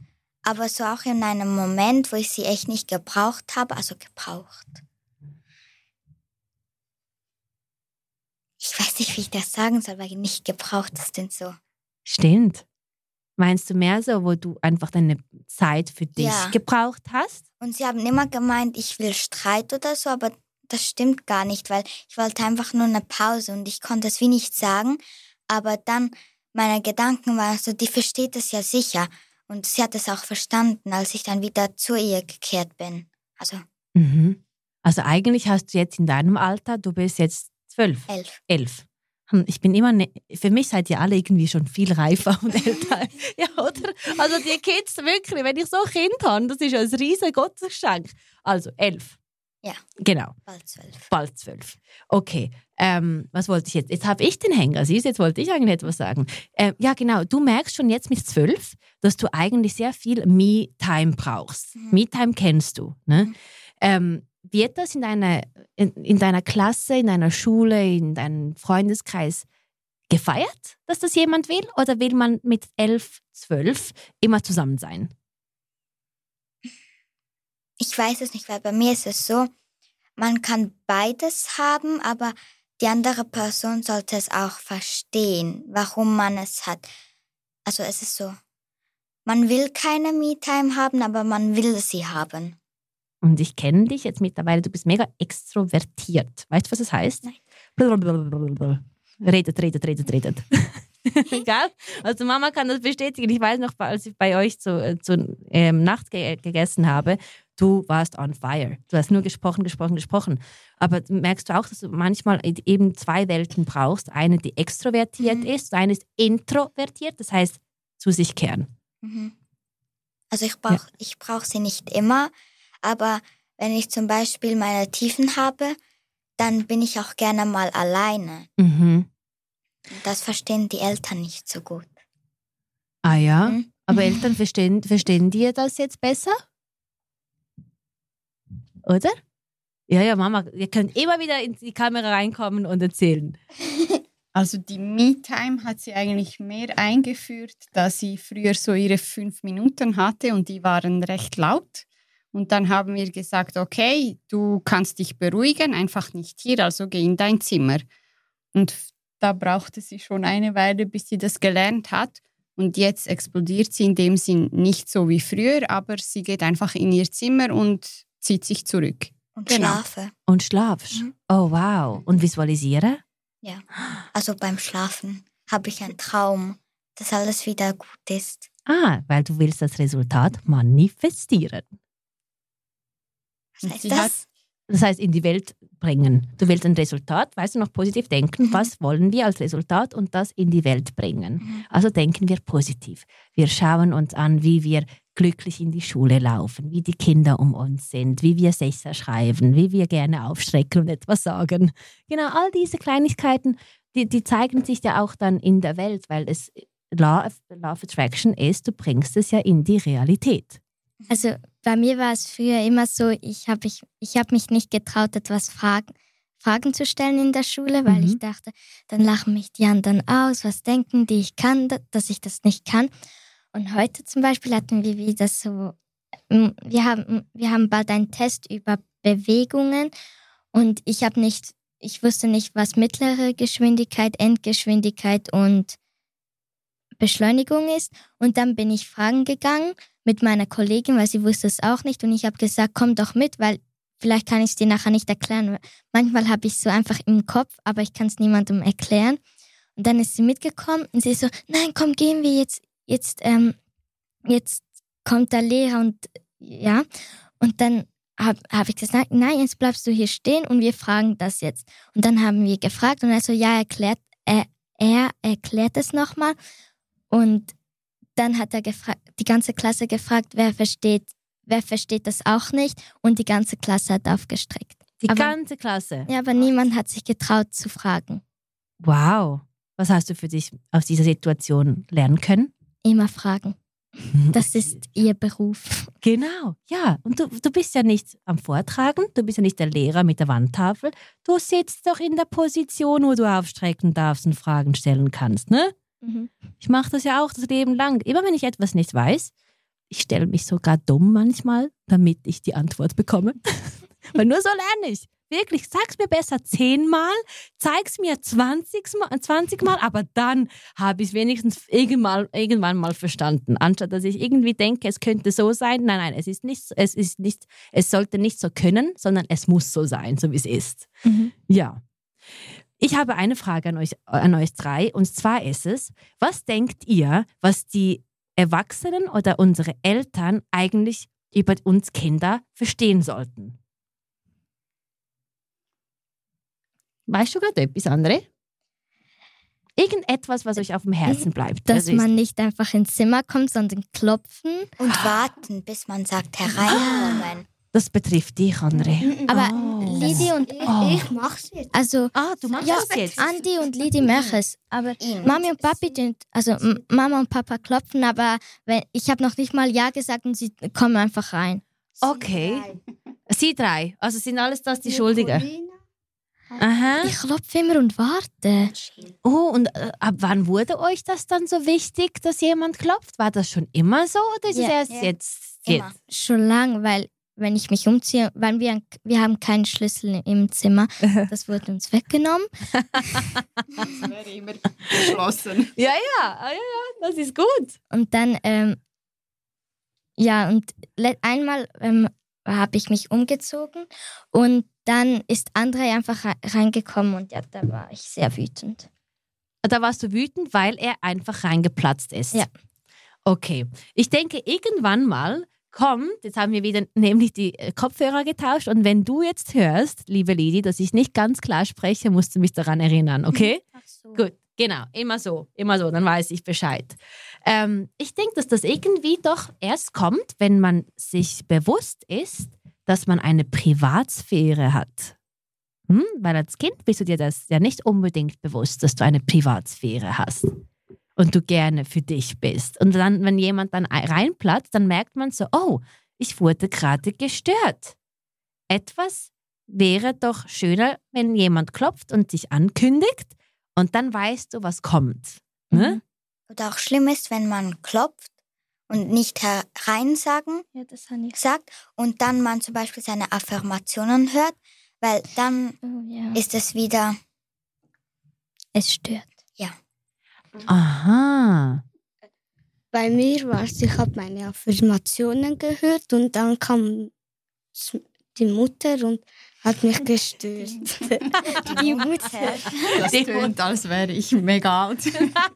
aber so auch in einem Moment, wo ich sie echt nicht gebraucht habe, also gebraucht. Ich weiß nicht, wie ich das sagen soll, weil nicht gebraucht ist denn so. Stimmt. Meinst du mehr so, wo du einfach deine Zeit für dich Ja. gebraucht hast? Und sie haben immer gemeint, ich will Streit oder so, aber das stimmt gar nicht, weil ich wollte einfach nur eine Pause und ich konnte es wie nicht sagen. Aber dann meine Gedanken waren so, die versteht es ja sicher. Und sie hat es auch verstanden, als ich dann wieder zu ihr gekehrt bin. Also Mhm. Also eigentlich hast du jetzt in deinem Alter, du bist jetzt zwölf, elf. elf. Hm, Ich bin immer, ne, für mich seid ihr alle irgendwie schon viel reifer und (laughs) älter. ja, oder? Also die Kids wirklich, wenn ich so ein Kind habe, das ist ja ein riesen Gottesgeschenk. Also elf. Ja. Genau, Bald zwölf. bald zwölf. Okay, ähm, was wollte ich jetzt? Jetzt habe ich den Hänger, siehst du, jetzt wollte ich eigentlich etwas sagen. Ähm, ja, genau, du merkst schon jetzt mit zwölf, dass du eigentlich sehr viel Me-Time brauchst. Mhm. Me-Time kennst du, ne? Mhm. Ähm, wird das in deiner, in, in deiner Klasse, in deiner Schule, in deinem Freundeskreis gefeiert, dass das jemand will? Oder will man mit elf, zwölf immer zusammen sein? Ich weiß es nicht, weil bei mir ist es so, man kann beides haben, aber die andere Person sollte es auch verstehen, warum man es hat. Also es ist so, man will keine Me-Time haben, aber man will sie haben. Und ich kenne dich jetzt mittlerweile, du bist mega extrovertiert. Weißt du, was das heißt? Nein. Blablabla. Redet, redet, redet, redet. (laughs) Gell? Also Mama kann das bestätigen. Ich weiß noch, als ich bei euch zu, äh, zu ähm, Nacht ge gegessen habe, du warst on fire. Du hast nur gesprochen, gesprochen, gesprochen. Aber merkst du auch, dass du manchmal eben zwei Welten brauchst? Eine, die extrovertiert Mhm. ist, eine ist introvertiert, das heißt zu sich kehren. Mhm. Also ich brauche ich brauch sie nicht immer, aber wenn ich zum Beispiel meine Tiefen habe, dann bin ich auch gerne mal alleine. Mhm. Das verstehen die Eltern nicht so gut. Ah ja? Mhm. Aber Eltern verstehen, verstehen dir das jetzt besser? Oder? Ja, ja, Mama, ihr könnt immer wieder in die Kamera reinkommen und erzählen. (laughs) Also die Me-Time hat sie eigentlich mehr eingeführt, da sie früher so ihre fünf Minuten hatte und die waren recht laut. Und dann haben wir gesagt, okay, du kannst dich beruhigen, einfach nicht hier, also geh in dein Zimmer. Und da brauchte sie schon eine Weile, bis sie das gelernt hat. Und jetzt explodiert sie in dem Sinn nicht so wie früher, aber sie geht einfach in ihr Zimmer und zieht sich zurück. Und Genau. schlafe. Und schlafst. Mhm. Oh, wow. Und visualisiere? Ja. Also beim Schlafen habe ich einen Traum, dass alles wieder gut ist. Ah, weil du willst das Resultat manifestieren. Was heißt sie das? Das heißt, in die Welt bringen. Du willst ein Resultat, weißt du, noch positiv denken. Mhm. Was wollen wir als Resultat und das in die Welt bringen? Mhm. Also denken wir positiv. Wir schauen uns an, wie wir glücklich in die Schule laufen, wie die Kinder um uns sind, wie wir Sätze schreiben, wie wir gerne aufstrecken und etwas sagen. Genau, all diese Kleinigkeiten, die, die zeigen sich ja auch dann in der Welt, weil es Law of, Law of Attraction ist, du bringst es ja in die Realität. Also bei mir war es früher immer so, ich habe ich, ich hab mich nicht getraut, etwas Fragen, Fragen zu stellen in der Schule, weil Mhm. ich dachte, dann lachen mich die anderen aus, was denken die, ich kann, da- dass ich das nicht kann. Und heute zum Beispiel hatten wir wieder so, mm, wir haben, wir haben bald einen Test über Bewegungen und ich habe nicht, ich wusste nicht, was mittlere Geschwindigkeit, Endgeschwindigkeit und Beschleunigung ist. Und dann bin ich fragen gegangen mit meiner Kollegin, weil sie wusste es auch nicht. Und ich habe gesagt, komm doch mit, weil vielleicht kann ich es dir nachher nicht erklären. Manchmal habe ich es so einfach im Kopf, aber ich kann es niemandem erklären. Und dann ist sie mitgekommen und sie so, nein, komm, gehen wir jetzt, jetzt, ähm, jetzt kommt der Lehrer und ja. Und dann habe hab ich gesagt, nein, jetzt bleibst du hier stehen und wir fragen das jetzt. Und dann haben wir gefragt und er so, ja, erklärt, er, er erklärt es nochmal. Und dann hat er die ganze Klasse gefragt, wer versteht, wer versteht das auch nicht. Und die ganze Klasse hat aufgestreckt. Die Aber- ganze Klasse. Ja, aber niemand hat sich getraut zu fragen. Wow. Was hast du für dich aus dieser Situation lernen können? Immer fragen. Das ist ihr Beruf. Genau, ja. Und du, du bist ja nicht am Vortragen, du bist ja nicht der Lehrer mit der Wandtafel. Du sitzt doch in der Position, wo du aufstrecken darfst und Fragen stellen kannst, ne? Mhm. Ich mache das ja auch das Leben lang. Immer wenn ich etwas nicht weiß, ich stelle mich sogar dumm manchmal, damit ich die Antwort bekomme. (laughs) Weil nur so lerne ich. Wirklich, sag's mir besser zehnmal, zeig's mir 20 Mal, 20 Mal, aber dann habe ich es wenigstens irgendwann, irgendwann mal verstanden. Anstatt dass ich irgendwie denke, es könnte so sein. Nein, nein, es ist nicht, es ist nicht, es sollte nicht so können, sondern es muss so sein, so wie es ist. Mhm. Ja. Ich habe eine Frage an euch, an euch drei und zwar ist es, was denkt ihr, was die Erwachsenen oder unsere Eltern eigentlich über uns Kinder verstehen sollten? Weißt du gerade etwas, André? Irgendetwas, was euch auf dem Herzen bleibt. Dass Das ist- man nicht einfach ins Zimmer kommt, sondern klopfen. Und warten, bis man sagt, hereinkommen. Das betrifft dich, André. Aber Oh. Lidi und Oh. Ich mach's jetzt. also Ah, du machst ja, das jetzt. Andi und Lidi machen es. Aber. Mami und Papi, tun- also Mama und Papa klopfen, aber wenn, ich habe noch nicht mal Ja gesagt und sie kommen einfach rein. Okay. Sie drei. Also sind alles das die Schuldigen. Aha. Ich klopfe immer und warte. Oh, und äh, ab wann wurde euch das dann so wichtig, dass jemand klopft? War das schon immer so oder ist es Ja. erst Ja. jetzt? Immer. jetzt? Schon lang, weil wenn ich mich umziehe, weil wir, wir haben keinen Schlüssel im Zimmer, (laughs) das wurde uns weggenommen. Das wäre immer geschlossen. (laughs) Ja, ja, ah, ja, ja, das ist gut. Und dann, ähm, ja, und einmal ähm, habe ich mich umgezogen und dann ist André einfach re- reingekommen und ja, da war ich sehr wütend. Da warst du wütend, weil er einfach reingeplatzt ist. Ja. Okay. Ich denke, irgendwann mal kommt, jetzt haben wir wieder (laughs) nämlich die äh, Kopfhörer getauscht und wenn du jetzt hörst, liebe Lidi, dass ich nicht ganz klar spreche, musst du mich daran erinnern, okay? (laughs) Ach so. Gut. Genau, immer so, immer so, dann weiß ich Bescheid. Ähm, ich denke, dass das irgendwie doch erst kommt, wenn man sich bewusst ist, dass man eine Privatsphäre hat. Hm? Weil als Kind bist du dir das ja nicht unbedingt bewusst, dass du eine Privatsphäre hast und du gerne für dich bist. Und dann, wenn jemand dann reinplatzt, dann merkt man so, oh, ich wurde gerade gestört. Etwas wäre doch schöner, wenn jemand klopft und dich ankündigt und dann weißt du, was kommt. Ne? Mhm. Oder auch schlimm ist, wenn man klopft und nicht hereinsagen ja, das ich. sagt und dann man zum Beispiel seine Affirmationen hört, weil dann oh, ja. ist es wieder. Es stört. Ja. Aha. Bei mir war es, ich habe meine Affirmationen gehört und dann kam die Mutter und hat mich gestört. (laughs) Die Mutter. (laughs) Das klingt, als wäre ich mega alt. ah,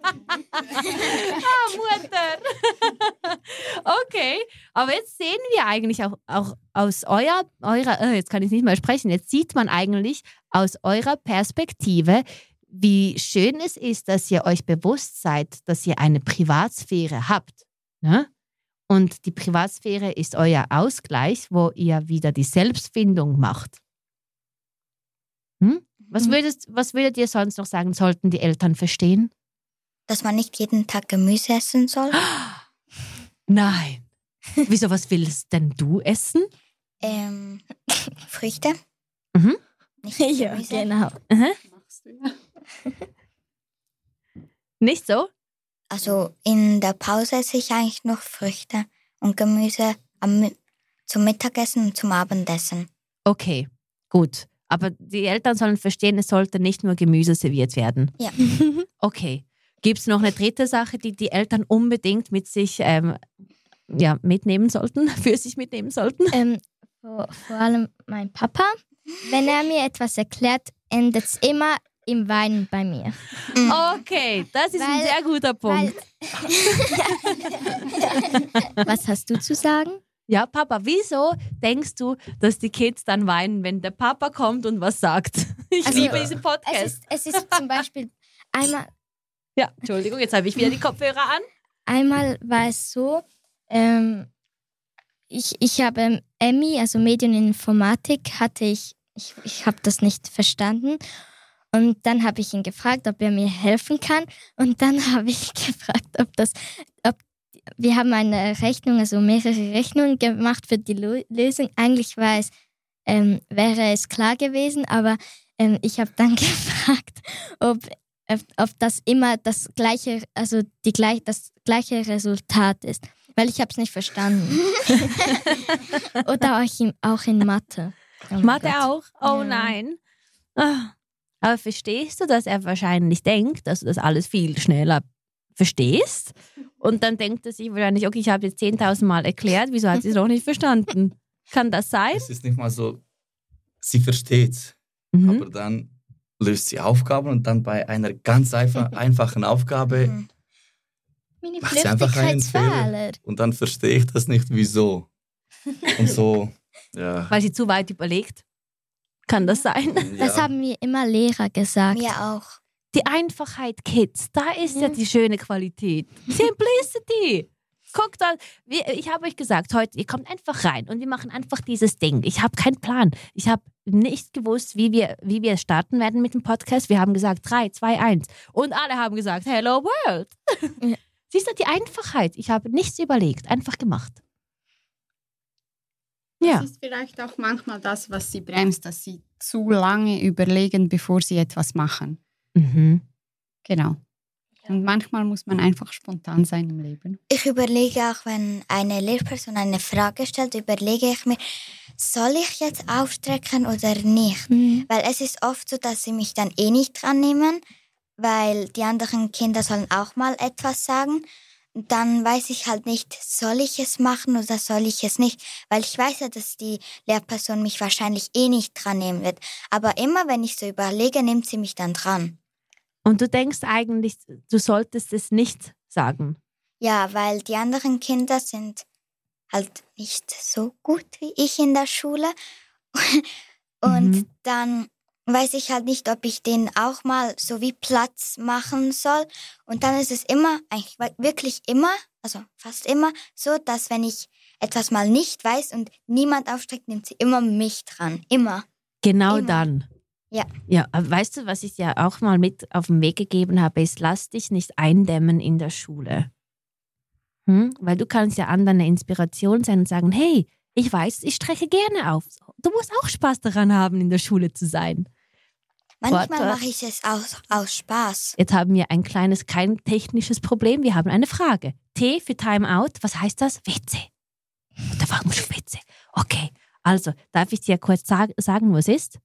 Mutter. (laughs) okay, aber jetzt sehen wir eigentlich auch, auch aus eurer, eurer äh, jetzt kann ich nicht mehr sprechen, jetzt sieht man eigentlich aus eurer Perspektive, wie schön es ist, dass ihr euch bewusst seid, dass ihr eine Privatsphäre habt. Ne? Und die Privatsphäre ist euer Ausgleich, wo ihr wieder die Selbstfindung macht. Hm? Was, Mhm. würdest, was würdet ihr sonst noch sagen, sollten die Eltern verstehen? Dass man nicht jeden Tag Gemüse essen soll. (gasps) Nein. Wieso, was willst denn du essen? Ähm, (laughs) Früchte. Mhm. Nicht (laughs) Ja, genau. Du ja. (laughs) Nicht so? Also in der Pause esse ich eigentlich noch Früchte und Gemüse am, zum Mittagessen und zum Abendessen. Okay, gut. Aber die Eltern sollen verstehen, es sollte nicht nur Gemüse serviert werden. Ja. (laughs) Okay. Gibt es noch eine dritte Sache, die die Eltern unbedingt mit sich ähm, ja, mitnehmen sollten, (laughs) für sich mitnehmen sollten? Ähm, vor, vor allem mein Papa. Wenn er mir etwas erklärt, endet es immer im Weinen bei mir. Mhm. Okay, das ist ein Weil- sehr guter Punkt. (laughs) Was hast du zu sagen? Ja, Papa, wieso denkst du, dass die Kids dann weinen, wenn der Papa kommt und was sagt? (laughs) Ich Also, liebe diesen Es Podcast. ist, es ist zum Beispiel einmal, Ja, Entschuldigung, jetzt habe ich wieder die Kopfhörer an. einmal war es so, ähm, ich, ich habe Emmy, also Medieninformatik, hatte ich, ich, ich habe das nicht verstanden. Und dann habe ich ihn gefragt, ob er mir helfen kann. Und dann (laughs) habe ich gefragt, ob das, ob wir haben eine Rechnung, also mehrere Rechnungen gemacht für die Lösung. Eigentlich war es, ähm, wäre es klar gewesen, aber ähm, ich habe dann (laughs) gefragt, ob, ob, das immer das gleiche, also die gleich, das gleiche Resultat ist, weil ich habe es nicht verstanden. (laughs) Oder auch in, auch in Mathe. Oh Mathe Gott. auch? Oh Ja. nein. Ah. Aber verstehst du, dass er wahrscheinlich denkt, dass du das alles viel schneller verstehst? Und dann denkt er sich wahrscheinlich, okay, ich habe jetzt 10.000 Mal erklärt, wieso hat sie es noch nicht verstanden? Kann das sein? Es ist nicht mal so, sie versteht, Mhm. aber dann löst sie Aufgaben und dann bei einer ganz einfach, (laughs) einfachen Aufgabe Mhm. Macht sie einfach einen Flüchtigkeitsfehler. und dann verstehe ich das nicht, wieso. Und so, (laughs) ja. Weil sie zu weit überlegt. Kann das sein? Das ja. haben mir immer Lehrer gesagt. Mir auch. Die Einfachheit, Kids, da ist ja Ja. die schöne Qualität. Simplicity. Guckt an, wir- ich habe euch gesagt, heute, ihr kommt einfach rein und wir machen einfach dieses Ding. Ich habe keinen Plan. Ich habe nicht gewusst, wie wir, wie wir starten werden mit dem Podcast. Wir haben gesagt 3, 2, 1. Und alle haben gesagt, Hello World. Ja. Siehst du, die Einfachheit. Ich habe nichts überlegt, einfach gemacht. Ja. Das ist vielleicht auch manchmal das, was sie bremst, dass sie zu lange überlegen, bevor sie etwas machen. Mhm. Genau. Und manchmal muss man einfach spontan sein im Leben. Ich überlege auch, wenn eine Lehrperson eine Frage stellt, überlege ich mir, soll ich jetzt aufstrecken oder nicht? Mhm. Weil es ist oft so, dass sie mich dann eh nicht dran nehmen, weil die anderen Kinder sollen auch mal etwas sagen. Dann weiß ich halt nicht, soll ich es machen oder soll ich es nicht? Weil ich weiß ja, dass die Lehrperson mich wahrscheinlich eh nicht dran nehmen wird. Aber immer, wenn ich so überlege, nimmt sie mich dann dran. Und du denkst eigentlich, du solltest es nicht sagen. Ja, weil die anderen Kinder sind halt nicht so gut wie ich in der Schule. (laughs) Und Mhm. dann weiß ich halt nicht, ob ich den auch mal so wie Platz machen soll. Und dann ist es immer, eigentlich wirklich immer, also fast immer so, dass wenn ich etwas mal nicht weiß und niemand aufstreckt, nimmt sie immer mich dran. Immer. Genau Immer. dann. Ja. Ja, aber weißt du, was ich dir auch mal mit auf den Weg gegeben habe, ist, lass dich nicht eindämmen in der Schule. Hm? Weil du kannst ja anderen eine Inspiration sein und sagen, hey, ich weiß, ich strecke gerne auf. Du musst auch Spaß daran haben, in der Schule zu sein. Manchmal mache ich es aus, aus Spaß. Jetzt haben wir ein kleines, kein technisches Problem. Wir haben eine Frage. T für Timeout. Was heißt das? WC. Da warum schon WC? Okay. Also, darf ich dir kurz sag, sagen, was ist?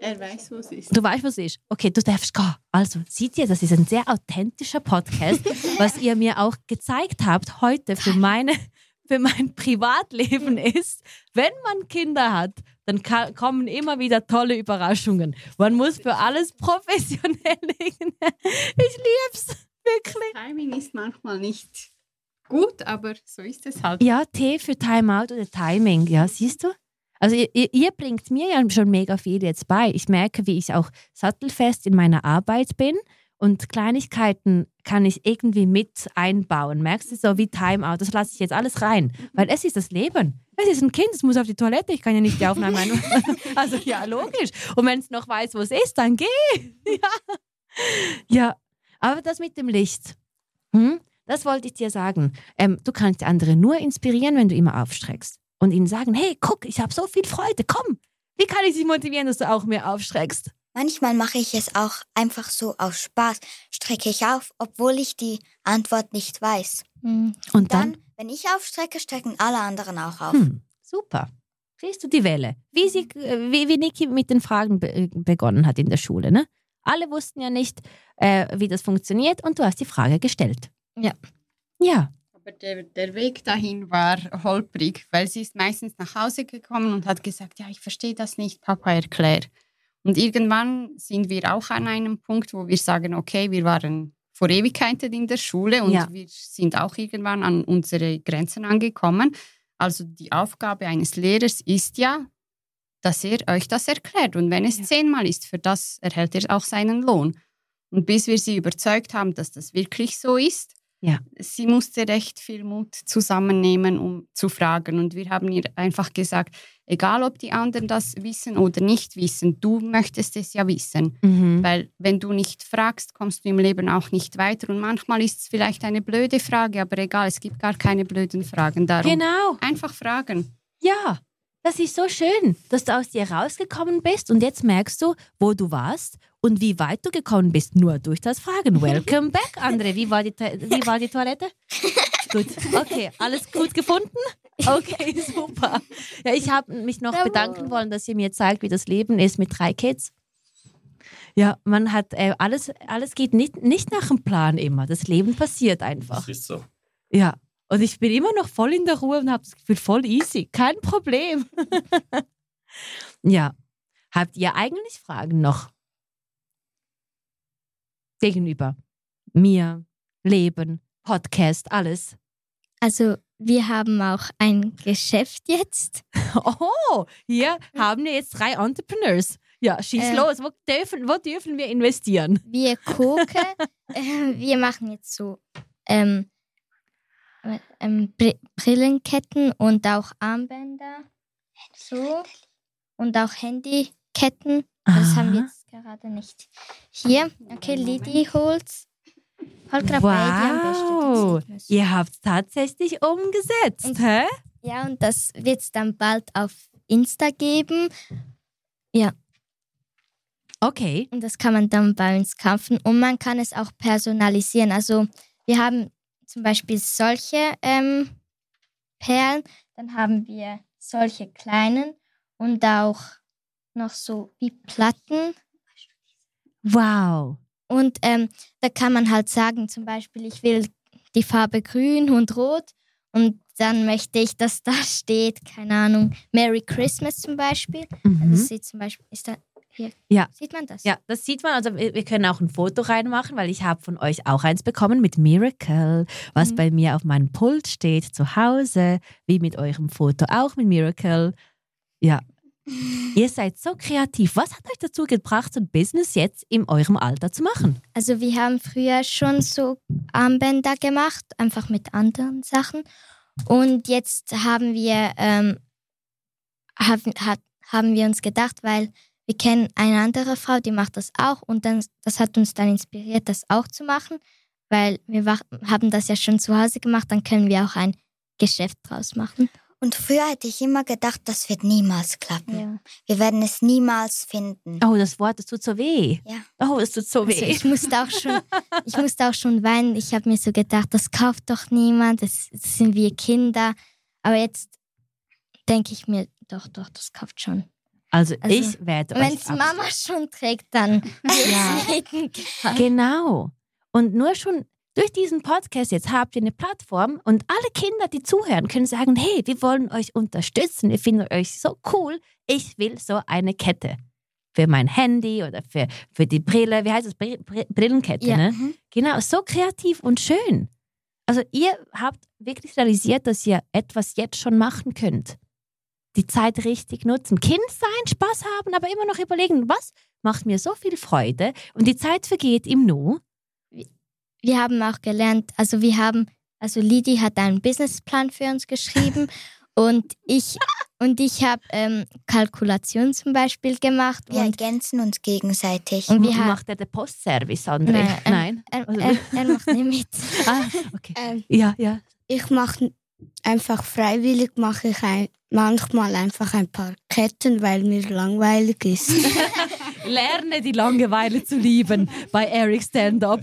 Er weiß, wo es ist. Du weißt, was es ist. Okay, du darfst gehen. Also, seht ihr, das ist ein sehr authentischer Podcast, (laughs) was ihr mir auch gezeigt habt heute für, meine, für mein (laughs) Privatleben ist, wenn man Kinder hat, dann kommen immer wieder tolle Überraschungen. Man muss für alles professionell (laughs) liegen. Ich lieb's. Wirklich. Timing ist manchmal nicht gut, aber so ist es halt. Ja, T für Timeout oder Timing. Ja, siehst du? Also ihr, ihr- ihr bringt mir ja schon mega viel jetzt bei. Ich merke, wie ich auch sattelfest in meiner Arbeit bin und Kleinigkeiten kann ich irgendwie mit einbauen. Merkst du, so wie Timeout, das lasse ich jetzt alles rein, weil es ist das Leben. Es ist ein Kind, es muss auf die Toilette, ich kann ja nicht die Aufnahme ein. (laughs) Also ja, logisch. Und wenn es noch weiß, wo es ist, dann geh. (laughs) Ja. ja, aber das mit dem Licht, hm? das wollte ich dir sagen. Ähm, du kannst andere nur inspirieren, wenn du immer aufstreckst und ihnen sagen, hey, guck, ich habe so viel Freude, komm. Wie kann ich dich motivieren, dass du auch mehr aufstreckst? Manchmal mache ich es auch einfach so aus Spaß, strecke ich auf, obwohl ich die Antwort nicht weiß. Hm. Und dann, Dann, wenn ich aufstrecke, strecken alle anderen auch auf. hm, super. Siehst du die Welle? Wie, sie, wie, wie Niki mit den Fragen be begonnen hat in der Schule. Ne? Alle wussten ja nicht, äh, wie das funktioniert und du hast die Frage gestellt. Ja. Ja. Aber der, der Weg dahin war holprig, weil sie ist meistens nach Hause gekommen und hat gesagt, ja, ich verstehe das nicht, Papa, erklär. Und irgendwann sind wir auch an einem Punkt, wo wir sagen, okay, wir waren vor Ewigkeiten in der Schule und Ja. wir sind auch irgendwann an unsere Grenzen angekommen. Also die Aufgabe eines Lehrers ist ja, dass er euch das erklärt. Und wenn es Ja. zehnmal ist, für das erhält er auch seinen Lohn. Und bis wir sie überzeugt haben, dass das wirklich so ist, Ja. sie musste recht viel Mut zusammennehmen, um zu fragen. Und wir haben ihr einfach gesagt, egal ob die anderen das wissen oder nicht wissen, du möchtest es ja wissen. Mhm. Weil wenn du nicht fragst, kommst du im Leben auch nicht weiter. Und manchmal ist es vielleicht eine blöde Frage, aber egal, es gibt gar keine blöden Fragen. Darum Genau. einfach fragen. Ja, das ist so schön, dass du aus dir rausgekommen bist und jetzt merkst du, wo du warst und wie weit du gekommen bist, nur durch das Fragen. (laughs) Welcome back, André. Wie war die, wie war die Toilette? gut, okay, alles gut gefunden? Okay, (laughs) super. Ja, ich habe mich noch bedanken wollen, dass ihr mir zeigt, wie das Leben ist mit drei Kids. Ja, man hat äh, alles, alles geht nicht, nicht nach dem Plan immer. Das Leben passiert einfach. Das ist so. Ja, und ich bin immer noch voll in der Ruhe und habe das Gefühl, voll easy, kein Problem. (laughs) ja, habt ihr eigentlich Fragen noch? Gegenüber mir, Leben, Podcast, alles. Also wir haben auch ein Geschäft jetzt. (laughs) Oh, hier haben wir jetzt drei Entrepreneurs. Ja, schieß Ähm. los. Wo dürfen, wo dürfen wir investieren? Wir gucken, (laughs) äh, wir machen jetzt so ähm, äh, ähm, Br Brillenketten und auch Armbänder. So. Und auch Handyketten. Das haben wir jetzt gerade nicht. Hier, okay, Lidi holt's. Halt gerade bei dir am besten. Wow, ihr habt es tatsächlich umgesetzt, Und- hä? Ja, und das wird es dann bald auf Insta geben. Okay. Und das kann man dann bei uns kaufen. Und man kann es auch personalisieren. Also wir haben zum Beispiel solche ähm, Perlen, dann haben wir solche kleinen und auch noch so wie Platten. Wow. Und ähm, da kann man halt sagen, zum Beispiel, ich will die Farbe grün und rot. Und dann möchte ich, dass da (laughs) steht, keine Ahnung, Merry Christmas zum Beispiel. Mhm. Das sieht zum Beispiel, ist da hier, Ja. sieht man das? Ja, das sieht man. Also wir wir können auch ein Foto reinmachen, weil ich habe von euch auch eins bekommen mit Miracle, was Mhm. bei mir auf meinem Pult steht zu Hause, wie mit eurem Foto auch mit Miracle. Ja, Ihr seid so kreativ. Was hat euch dazu gebracht, so ein Business jetzt in eurem Alter zu machen? Also wir haben früher schon so Armbänder gemacht, einfach mit anderen Sachen. Und jetzt haben wir, ähm, haben, hat, haben wir uns gedacht, weil wir kennen eine andere Frau, die macht das auch. Und dann, das hat uns dann inspiriert, das auch zu machen, weil wir haben das ja schon zu Hause gemacht, dann können wir auch ein Geschäft draus machen. Und früher hätte ich immer gedacht, das wird niemals klappen. Ja. Wir werden es niemals finden. Oh, das Wort, das tut so weh. Ja. Oh, das tut so Also weh. ich musste auch schon, (laughs) ich musste auch schon weinen. Ich habe mir so gedacht, das kauft doch niemand, das, das sind wir Kinder. Aber jetzt denke ich mir, doch, doch, das kauft schon. Also, Also, ich werde Wenn es Mama schon trägt, dann (laughs) Ja. Genau. Und nur schon durch diesen Podcast jetzt habt ihr eine Plattform und alle Kinder, die zuhören, können sagen, hey, wir wollen euch unterstützen, wir finden euch so cool, ich will so eine Kette. Für mein Handy oder für, für die Brille, wie heißt das? Bri- Bri- Brillenkette, Ja. ne? Mhm. Genau, so kreativ und schön. Also ihr habt wirklich realisiert, dass ihr etwas jetzt schon machen könnt. Die Zeit richtig nutzen. Kind sein, Spaß haben, aber immer noch überlegen, was macht mir so viel Freude und die Zeit vergeht im Nu. Wir haben auch gelernt, also wir haben, also Lidi hat einen Businessplan für uns geschrieben (laughs) und ich und ich habe ähm, Kalkulation zum Beispiel gemacht Wir und ergänzen uns gegenseitig. Und wie macht er den Postservice, André? Nein, ähm, Nein? er, Also- er, er macht nicht mit. (laughs) Ah, okay. Ähm, Ja, ja. ich mache einfach freiwillig, mache ich ein, manchmal einfach ein paar Ketten, weil mir langweilig ist. (laughs) Lerne die Langeweile zu lieben bei Eric Stand-Up.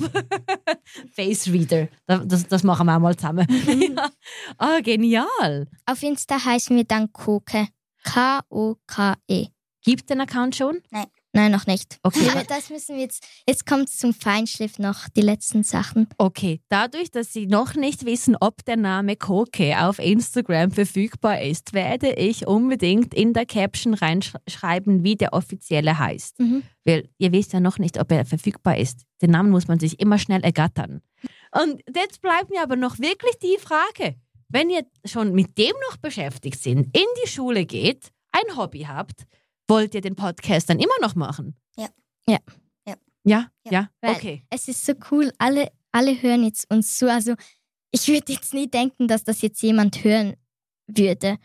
(laughs) Face Reader. Das, das machen wir auch mal zusammen. ja. (laughs) Ah, genial. Auf Insta heißen wir dann Koke. K-O-K-E. Gibt den Account schon? E. Nein, noch nicht. Okay. Aber Das müssen wir jetzt. Jetzt kommt zum Feinschliff noch die letzten Sachen. Okay, dadurch, dass Sie noch nicht wissen, ob der Name Koke auf Instagram verfügbar ist, werde ich unbedingt in der Caption reinschreiben, wie der offizielle heißt. Mhm. Weil ihr wisst ja noch nicht, ob er verfügbar ist. Den Namen muss man sich immer schnell ergattern. Und jetzt bleibt mir aber noch wirklich die Frage, wenn ihr schon mit dem noch beschäftigt sind, in die Schule geht, ein Hobby habt, wollt ihr den Podcast dann immer noch machen? Ja. Ja. Ja. Ja? Ja? Weil- Okay. Es ist so cool. Alle, alle hören jetzt uns zu. Also ich würde jetzt nie denken, dass das jetzt jemand hören würde.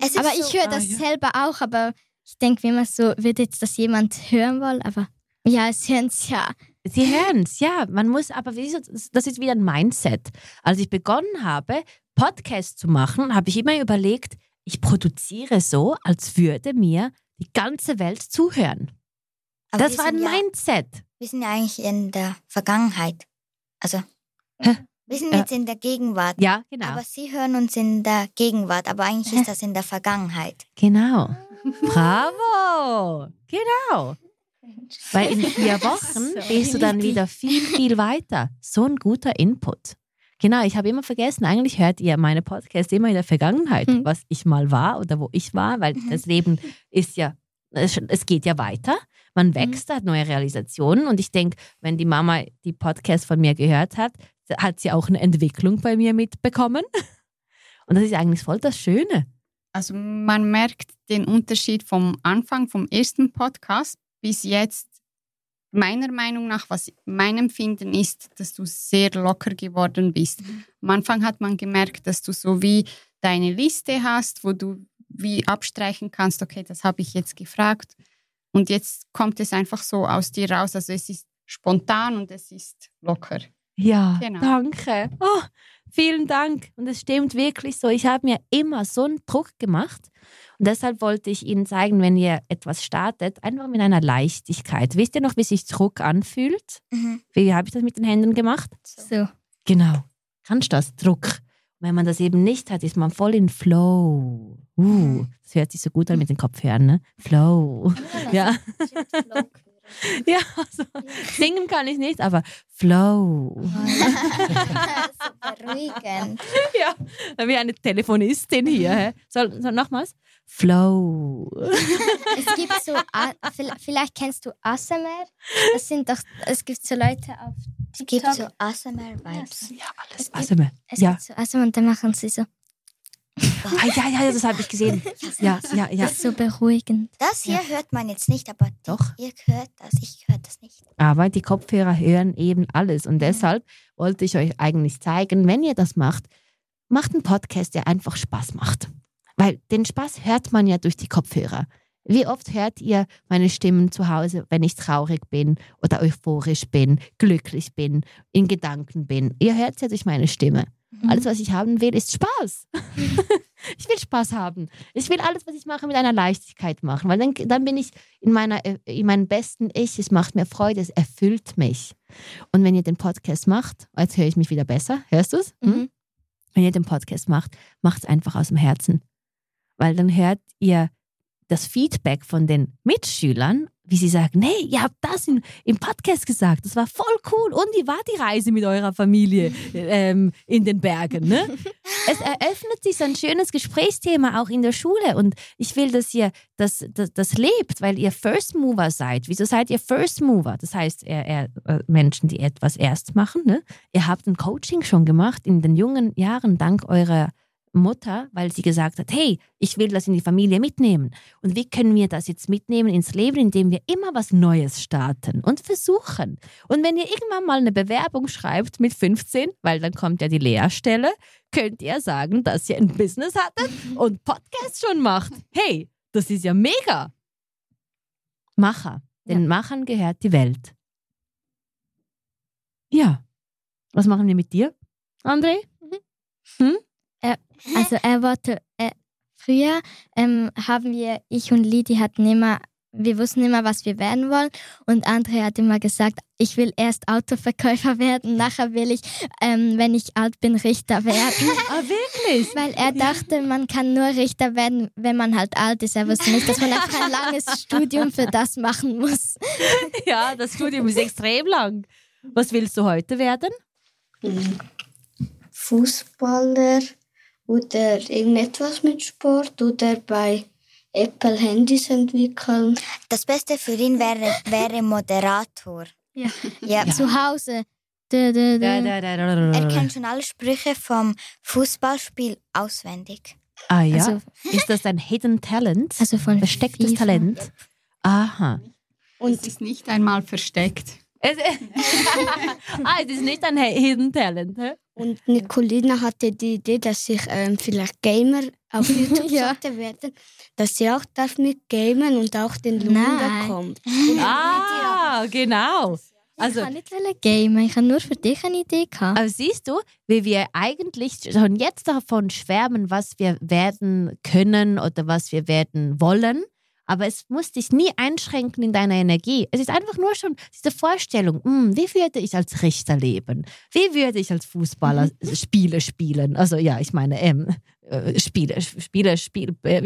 Es ist Aber so, ich höre ah, das ja. selber auch. Aber ich denke mir immer so, würde jetzt das jemand hören wollen? Aber ja, es hören es ja. Sie hören es, ja. Man muss aber, das ist wieder ein Mindset. Als ich begonnen habe, Podcasts zu machen, habe ich immer überlegt, ich produziere so, als würde mir die ganze Welt zuhören. aber das war ein ja, Mindset. Wir sind ja eigentlich in der Vergangenheit. Also, Hä? wir sind jetzt in der Gegenwart. Ja, genau. Aber Sie hören uns in der Gegenwart, aber eigentlich ist das in der Vergangenheit. Genau. Bravo. Genau. Weil in vier (laughs) Wochen bist du dann wieder viel, viel weiter. So ein guter Input. Genau, ich habe immer vergessen, eigentlich hört ihr meine Podcasts immer in der Vergangenheit, Mhm. was ich mal war oder wo ich war, weil Mhm. das Leben ist ja, es es geht ja weiter. Man wächst, hat neue Realisationen und ich denke, wenn die Mama die Podcast von mir gehört hat, hat sie auch eine Entwicklung bei mir mitbekommen. (laughs) Und das ist eigentlich voll das Schöne. Also man merkt den Unterschied vom Anfang, vom ersten Podcast bis jetzt. Meiner Meinung nach, was mein Empfinden ist, dass du sehr locker geworden bist. Am Anfang hat man gemerkt, dass du so wie deine Liste hast, wo du wie abstreichen kannst, okay, das habe ich jetzt gefragt. Und jetzt kommt es einfach so aus dir raus. Also es ist spontan und es ist locker. Ja, Genau. danke. Oh, vielen Dank. Und es stimmt wirklich so. Ich habe mir immer so einen Druck gemacht. Und deshalb wollte ich Ihnen zeigen, wenn ihr etwas startet, einfach mit einer Leichtigkeit. Wisst ihr noch, wie sich Druck anfühlt? Mhm. Wie habe ich das mit den Händen gemacht? So. Genau. Kannst du das? Druck. Wenn man das eben nicht hat, ist man voll in Flow. Uh, das hört sich so gut an mit den Kopfhörern, ne? Flow. Ja. Ja, (laughs) also, singen kann ich nicht, aber Flow. so beruhigend. (laughs) Ja, wie eine Telefonistin hier. hä? Soll, soll nochmals? Flow. (laughs) Es gibt so, vielleicht kennst du ASMR. Das sind doch, es gibt so Leute auf Es gibt TikTok. so ASMR-Vibes. Ja, alles. Es Also, Es ja. gibt so ASMR und dann machen sie so. Ah, ja, ja, das habe ich gesehen. Ja, ja, ja. Das ist so beruhigend. Das hier hört man jetzt nicht, aber Doch. ihr hört das, ich höre das nicht. Aber die Kopfhörer hören eben alles. Und deshalb wollte ich euch eigentlich zeigen, wenn ihr das macht, macht einen Podcast, der einfach Spaß macht. Weil den Spaß hört man ja durch die Kopfhörer. Wie oft hört ihr meine Stimmen zu Hause, wenn ich traurig bin oder euphorisch bin, glücklich bin, in Gedanken bin? Ihr hört es ja durch meine Stimme. Alles, was ich haben will, ist Spaß. (laughs) ich will Spaß haben. Ich will alles, was ich mache, mit einer Leichtigkeit machen, weil dann, dann bin ich in, meiner, in meinem besten Ich. Es macht mir Freude, es erfüllt mich. Und wenn ihr den Podcast macht, jetzt höre ich mich wieder besser. Hörst du es? Mhm. Wenn ihr den Podcast macht, macht es einfach aus dem Herzen. Weil dann hört ihr das Feedback von den Mitschülern, wie sie sagen, nee, ihr habt das in, im Podcast gesagt, das war voll cool. Und wie war die Reise mit eurer Familie ähm, in den Bergen? Ne? (laughs) Es eröffnet sich so ein schönes Gesprächsthema auch in der Schule und ich will, dass ihr das, das, das lebt, weil ihr First Mover seid. Wieso seid ihr First Mover? Das heißt, er, er, äh, Menschen, die etwas erst machen. Ne? Ihr habt ein Coaching schon gemacht in den jungen Jahren dank eurer Mutter, weil sie gesagt hat, hey, ich will das in die Familie mitnehmen. Und wie können wir das jetzt mitnehmen ins Leben, indem wir immer was Neues starten und versuchen. Und wenn ihr irgendwann mal eine Bewerbung schreibt mit 15, weil dann kommt ja die Lehrstelle, könnt ihr sagen, dass ihr ein Business hattet und Podcast schon macht. Hey, das ist ja mega. Macher. Den Machern gehört die Welt. Ja. Was machen wir mit dir, André? Also er wollte, äh, früher ähm, haben wir, ich und Lidi hatten immer, wir wussten immer, was wir werden wollen. Und André hat immer gesagt, ich will erst Autoverkäufer (laughs) werden, nachher will ich, ähm, wenn ich alt bin, Richter werden. (laughs) Ah, wirklich? Weil er dachte, man kann nur Richter werden, wenn man halt alt ist. Er wusste nicht, dass man einfach ein langes (laughs) Studium für das machen muss. Ja, das Studium ist extrem lang. Was willst du heute werden? Fußballer oder irgendetwas mit Sport oder bei Apple Handys entwickeln. Das Beste für ihn wäre, wäre Moderator. Ja. Ja. (laughs) Zu Hause. Er kennt schon alle Sprüche vom Fußballspiel auswendig. Ah ja? Also, ist das ein Hidden Talent? also von Verstecktes FIFA. Talent? Aha. Und es ist nicht einmal versteckt. Es, (laughs) ah, es ist nicht ein Hidden Talent. hä? Und Nicolina hatte die Idee, dass ich ähm, vielleicht Gamer auf (laughs) YouTube Ja. sollte werden, dass sie auch darf mit gamen und auch den Nein. kommt. (laughs) Ah, genau. Also, ich kann nicht gamen, ich habe nur für dich eine Idee gehabt. aber siehst du, wie wir eigentlich schon jetzt davon schwärmen, was wir werden können oder was wir werden wollen. Aber es muss dich nie einschränken in deiner Energie. Es ist einfach nur schon diese Vorstellung, hm, wie würde ich als Richter leben? Wie würde ich als Fußballer Spiele spielen? Also ja, ich meine, ähm, äh, Spiele, Spiele, Spiel, äh,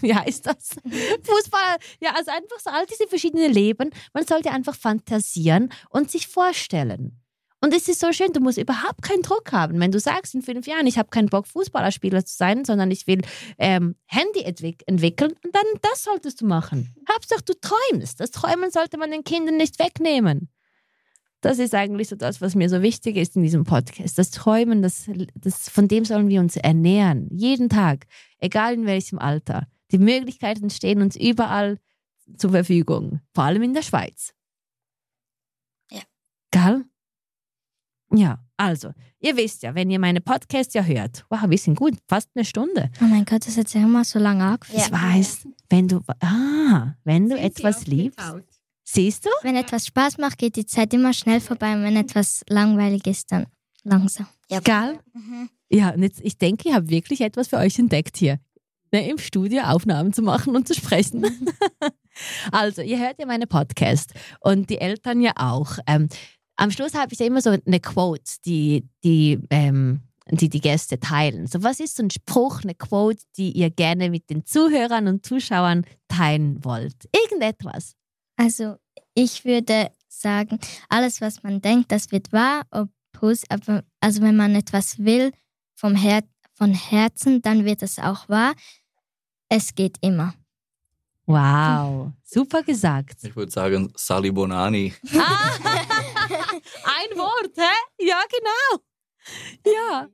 wie, (laughs) heißt das? (laughs) Fußballer, ja, also einfach so all diese verschiedenen Leben. Man sollte einfach fantasieren und sich vorstellen. Und es ist so schön, du musst überhaupt keinen Druck haben. Wenn du sagst in fünf Jahren, ich habe keinen Bock, Fußballerspieler zu sein, sondern ich will ähm, Handy entwick entwickeln, dann das solltest du machen. Hauptsache, du träumst. Das Träumen sollte man den Kindern nicht wegnehmen. Das ist eigentlich so das, was mir so wichtig ist in diesem Podcast. Das Träumen, das, das, von dem sollen wir uns ernähren. Jeden Tag, egal in welchem Alter. Die Möglichkeiten stehen uns überall zur Verfügung. Vor allem in der Schweiz. Ja. Gell? Ja, also, ihr wisst ja, wenn ihr meine Podcasts ja hört, wow, wir sind gut, fast eine Stunde. Oh mein Gott, das hat sich immer so lange angefühlt. Ich weiß, wenn du, ah, wenn du etwas liebst, siehst du? Wenn etwas Spaß macht, geht die Zeit immer schnell vorbei und wenn etwas langweilig ist, dann langsam. Ja. Gell? Mhm. Ja, und jetzt, ich denke, ich habe wirklich etwas für euch entdeckt hier. Ne, Im Studio Aufnahmen zu machen und zu sprechen. (laughs) also, ihr hört ja meine Podcast und die Eltern ja auch. Ähm, am Schluss habe ich ja immer so eine Quote, die die, ähm, die die Gäste teilen. So, was ist so ein Spruch, eine Quote, die ihr gerne mit den Zuhörern und Zuschauern teilen wollt? Irgendetwas. Also ich würde sagen, alles, was man denkt, das wird wahr. Ob aber, also wenn man etwas will vom Her von Herzen, dann wird es auch wahr. Es geht immer. Wow, super gesagt. Ich würde sagen, Sali Bonani. Ah, ein Wort, hä? Ja, genau. Ja.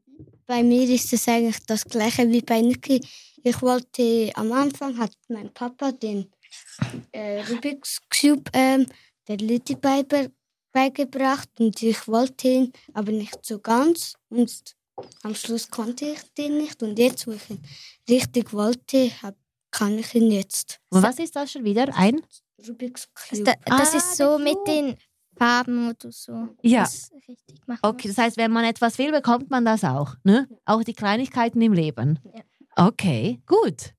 bei mir ist es eigentlich das gleiche wie bei Niki. Ich wollte, am Anfang hat mein Papa den äh, Rubik's Cube ähm, der beibe beigebracht und ich wollte ihn, aber nicht so ganz. Und am Schluss konnte ich den nicht. Und jetzt, wo ich ihn richtig wollte, hab, kann ich ihn jetzt. Und was ist das schon wieder? Ein? Rubik's Das, Cube. da, das Ah, ist so mit den Farben, du so Ja. das richtig machen Okay, das heißt, wenn man etwas will, bekommt man das auch. Ne? Auch die Kleinigkeiten im Leben. Ja. Okay, gut.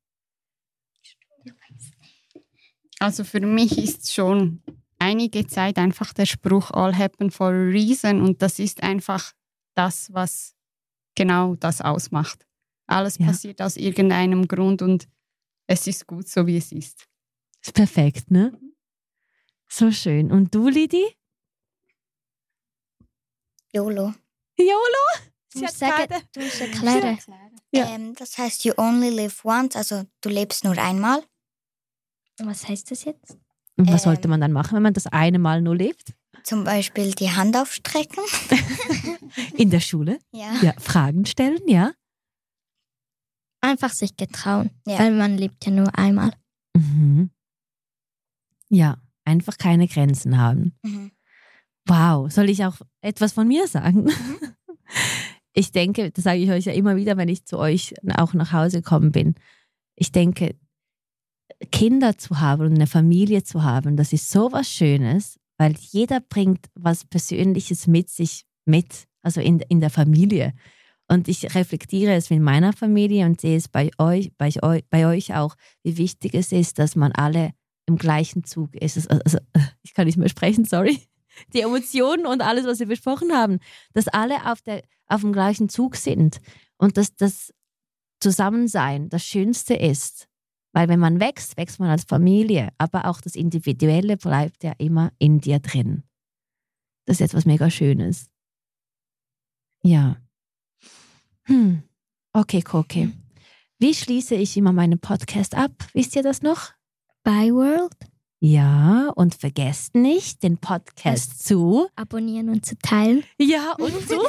Also für mich ist schon einige Zeit einfach der Spruch All happen for a reason und das ist einfach das, was genau das ausmacht. Alles Ja. passiert aus irgendeinem Grund und es ist gut so, wie es ist. Ist perfekt, ne? So schön. Und du, Lidi? YOLO. YOLO? Du Sie musst sagen, du musst (laughs) erklären. Ja. Ähm, das heißt, you only live once, also du lebst nur einmal. Was heißt das jetzt? Und was Ähm. sollte man dann machen, wenn man das eine Mal nur lebt? Zum Beispiel die Hand aufstrecken. (laughs) In der Schule? Ja. Ja, Fragen stellen, ja. Einfach sich getrauen, Ja. weil man lebt ja nur einmal. Mhm. Ja, einfach keine Grenzen haben. Mhm. Wow, soll ich auch etwas von mir sagen? (laughs) Ich denke, das sage ich euch ja immer wieder, wenn ich zu euch auch nach Hause gekommen bin. Ich denke, Kinder zu haben und eine Familie zu haben, das ist so was Schönes, weil jeder bringt was Persönliches mit sich mit, also in, in der Familie. Und ich reflektiere es mit meiner Familie und sehe es bei euch, bei euch, bei euch auch, wie wichtig es ist, dass man alle im gleichen Zug ist. Also, ich kann nicht mehr sprechen, sorry. Die Emotionen und alles, was wir besprochen haben, dass alle auf, der, auf dem gleichen Zug sind und dass das Zusammensein das Schönste ist. Weil wenn man wächst, wächst man als Familie, aber auch das Individuelle bleibt ja immer in dir drin. Das ist etwas mega Schönes. Ja. Hm. Okay, Koke. Wie schließe ich immer meinen Podcast ab? Wisst ihr das noch? By World, Ja, und vergesst nicht, den Podcast zu. abonnieren und zu teilen. Ja, und (laughs) zu.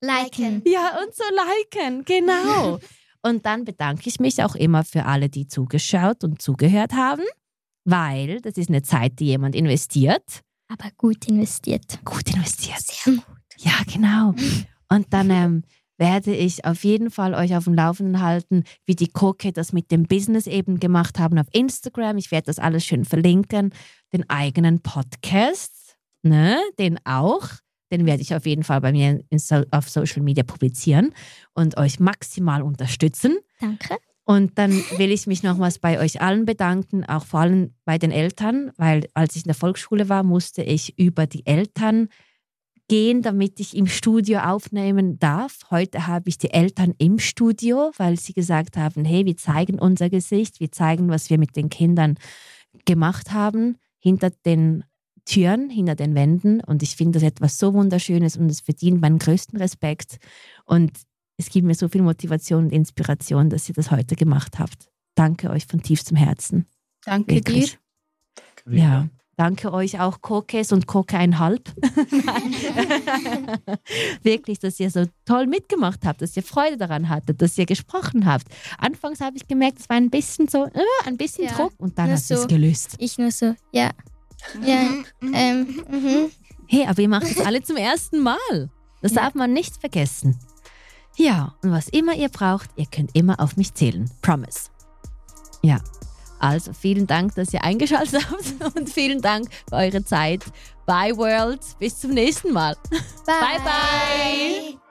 Liken. Ja, und so liken, genau. (laughs) Und dann bedanke ich mich auch immer für alle, die zugeschaut und zugehört haben, weil das ist eine Zeit, die jemand investiert. Aber gut investiert. Gut investiert. Sehr gut. Ja, genau. (laughs) Und dann ähm, werde ich auf jeden Fall euch auf dem Laufenden halten, wie die Koke das mit dem Business eben gemacht haben auf Instagram. Ich werde das alles schön verlinken. Den eigenen Podcast, ne, den auch. Den werde ich auf jeden Fall bei mir in so auf Social Media publizieren und euch maximal unterstützen. Danke. Und dann will ich mich nochmals bei euch allen bedanken, auch vor allem bei den Eltern, weil als ich in der Volksschule war, musste ich über die Eltern gehen, damit ich im Studio aufnehmen darf. Heute habe ich die Eltern im Studio, weil sie gesagt haben, hey, wir zeigen unser Gesicht, wir zeigen, was wir mit den Kindern gemacht haben, hinter den Türen, hinter den Wänden. Und ich finde das etwas so Wunderschönes und es verdient meinen größten Respekt. Und es gibt mir so viel Motivation und Inspiration, dass ihr das heute gemacht habt. Danke euch von tiefstem Herzen. Danke Wirklich. dir. Ja. Danke euch auch, Kokes und Koke einhalb. (laughs) (laughs) Wirklich, dass ihr so toll mitgemacht habt, dass ihr Freude daran hattet, dass ihr gesprochen habt. Anfangs habe ich gemerkt, es war ein bisschen so, äh, ein bisschen Ja, Druck und dann hat es so. gelöst. Ich nur so, ja. Ja, ähm, mhm. Hey, aber ihr macht es alle zum ersten Mal. Das Ja. darf man nicht vergessen. Ja, und was immer ihr braucht, ihr könnt immer auf mich zählen. Promise. Ja. Also vielen Dank, dass ihr eingeschaltet (laughs) habt und vielen Dank für eure Zeit. Bye World. Bis zum nächsten Mal. Bye. Bye bye.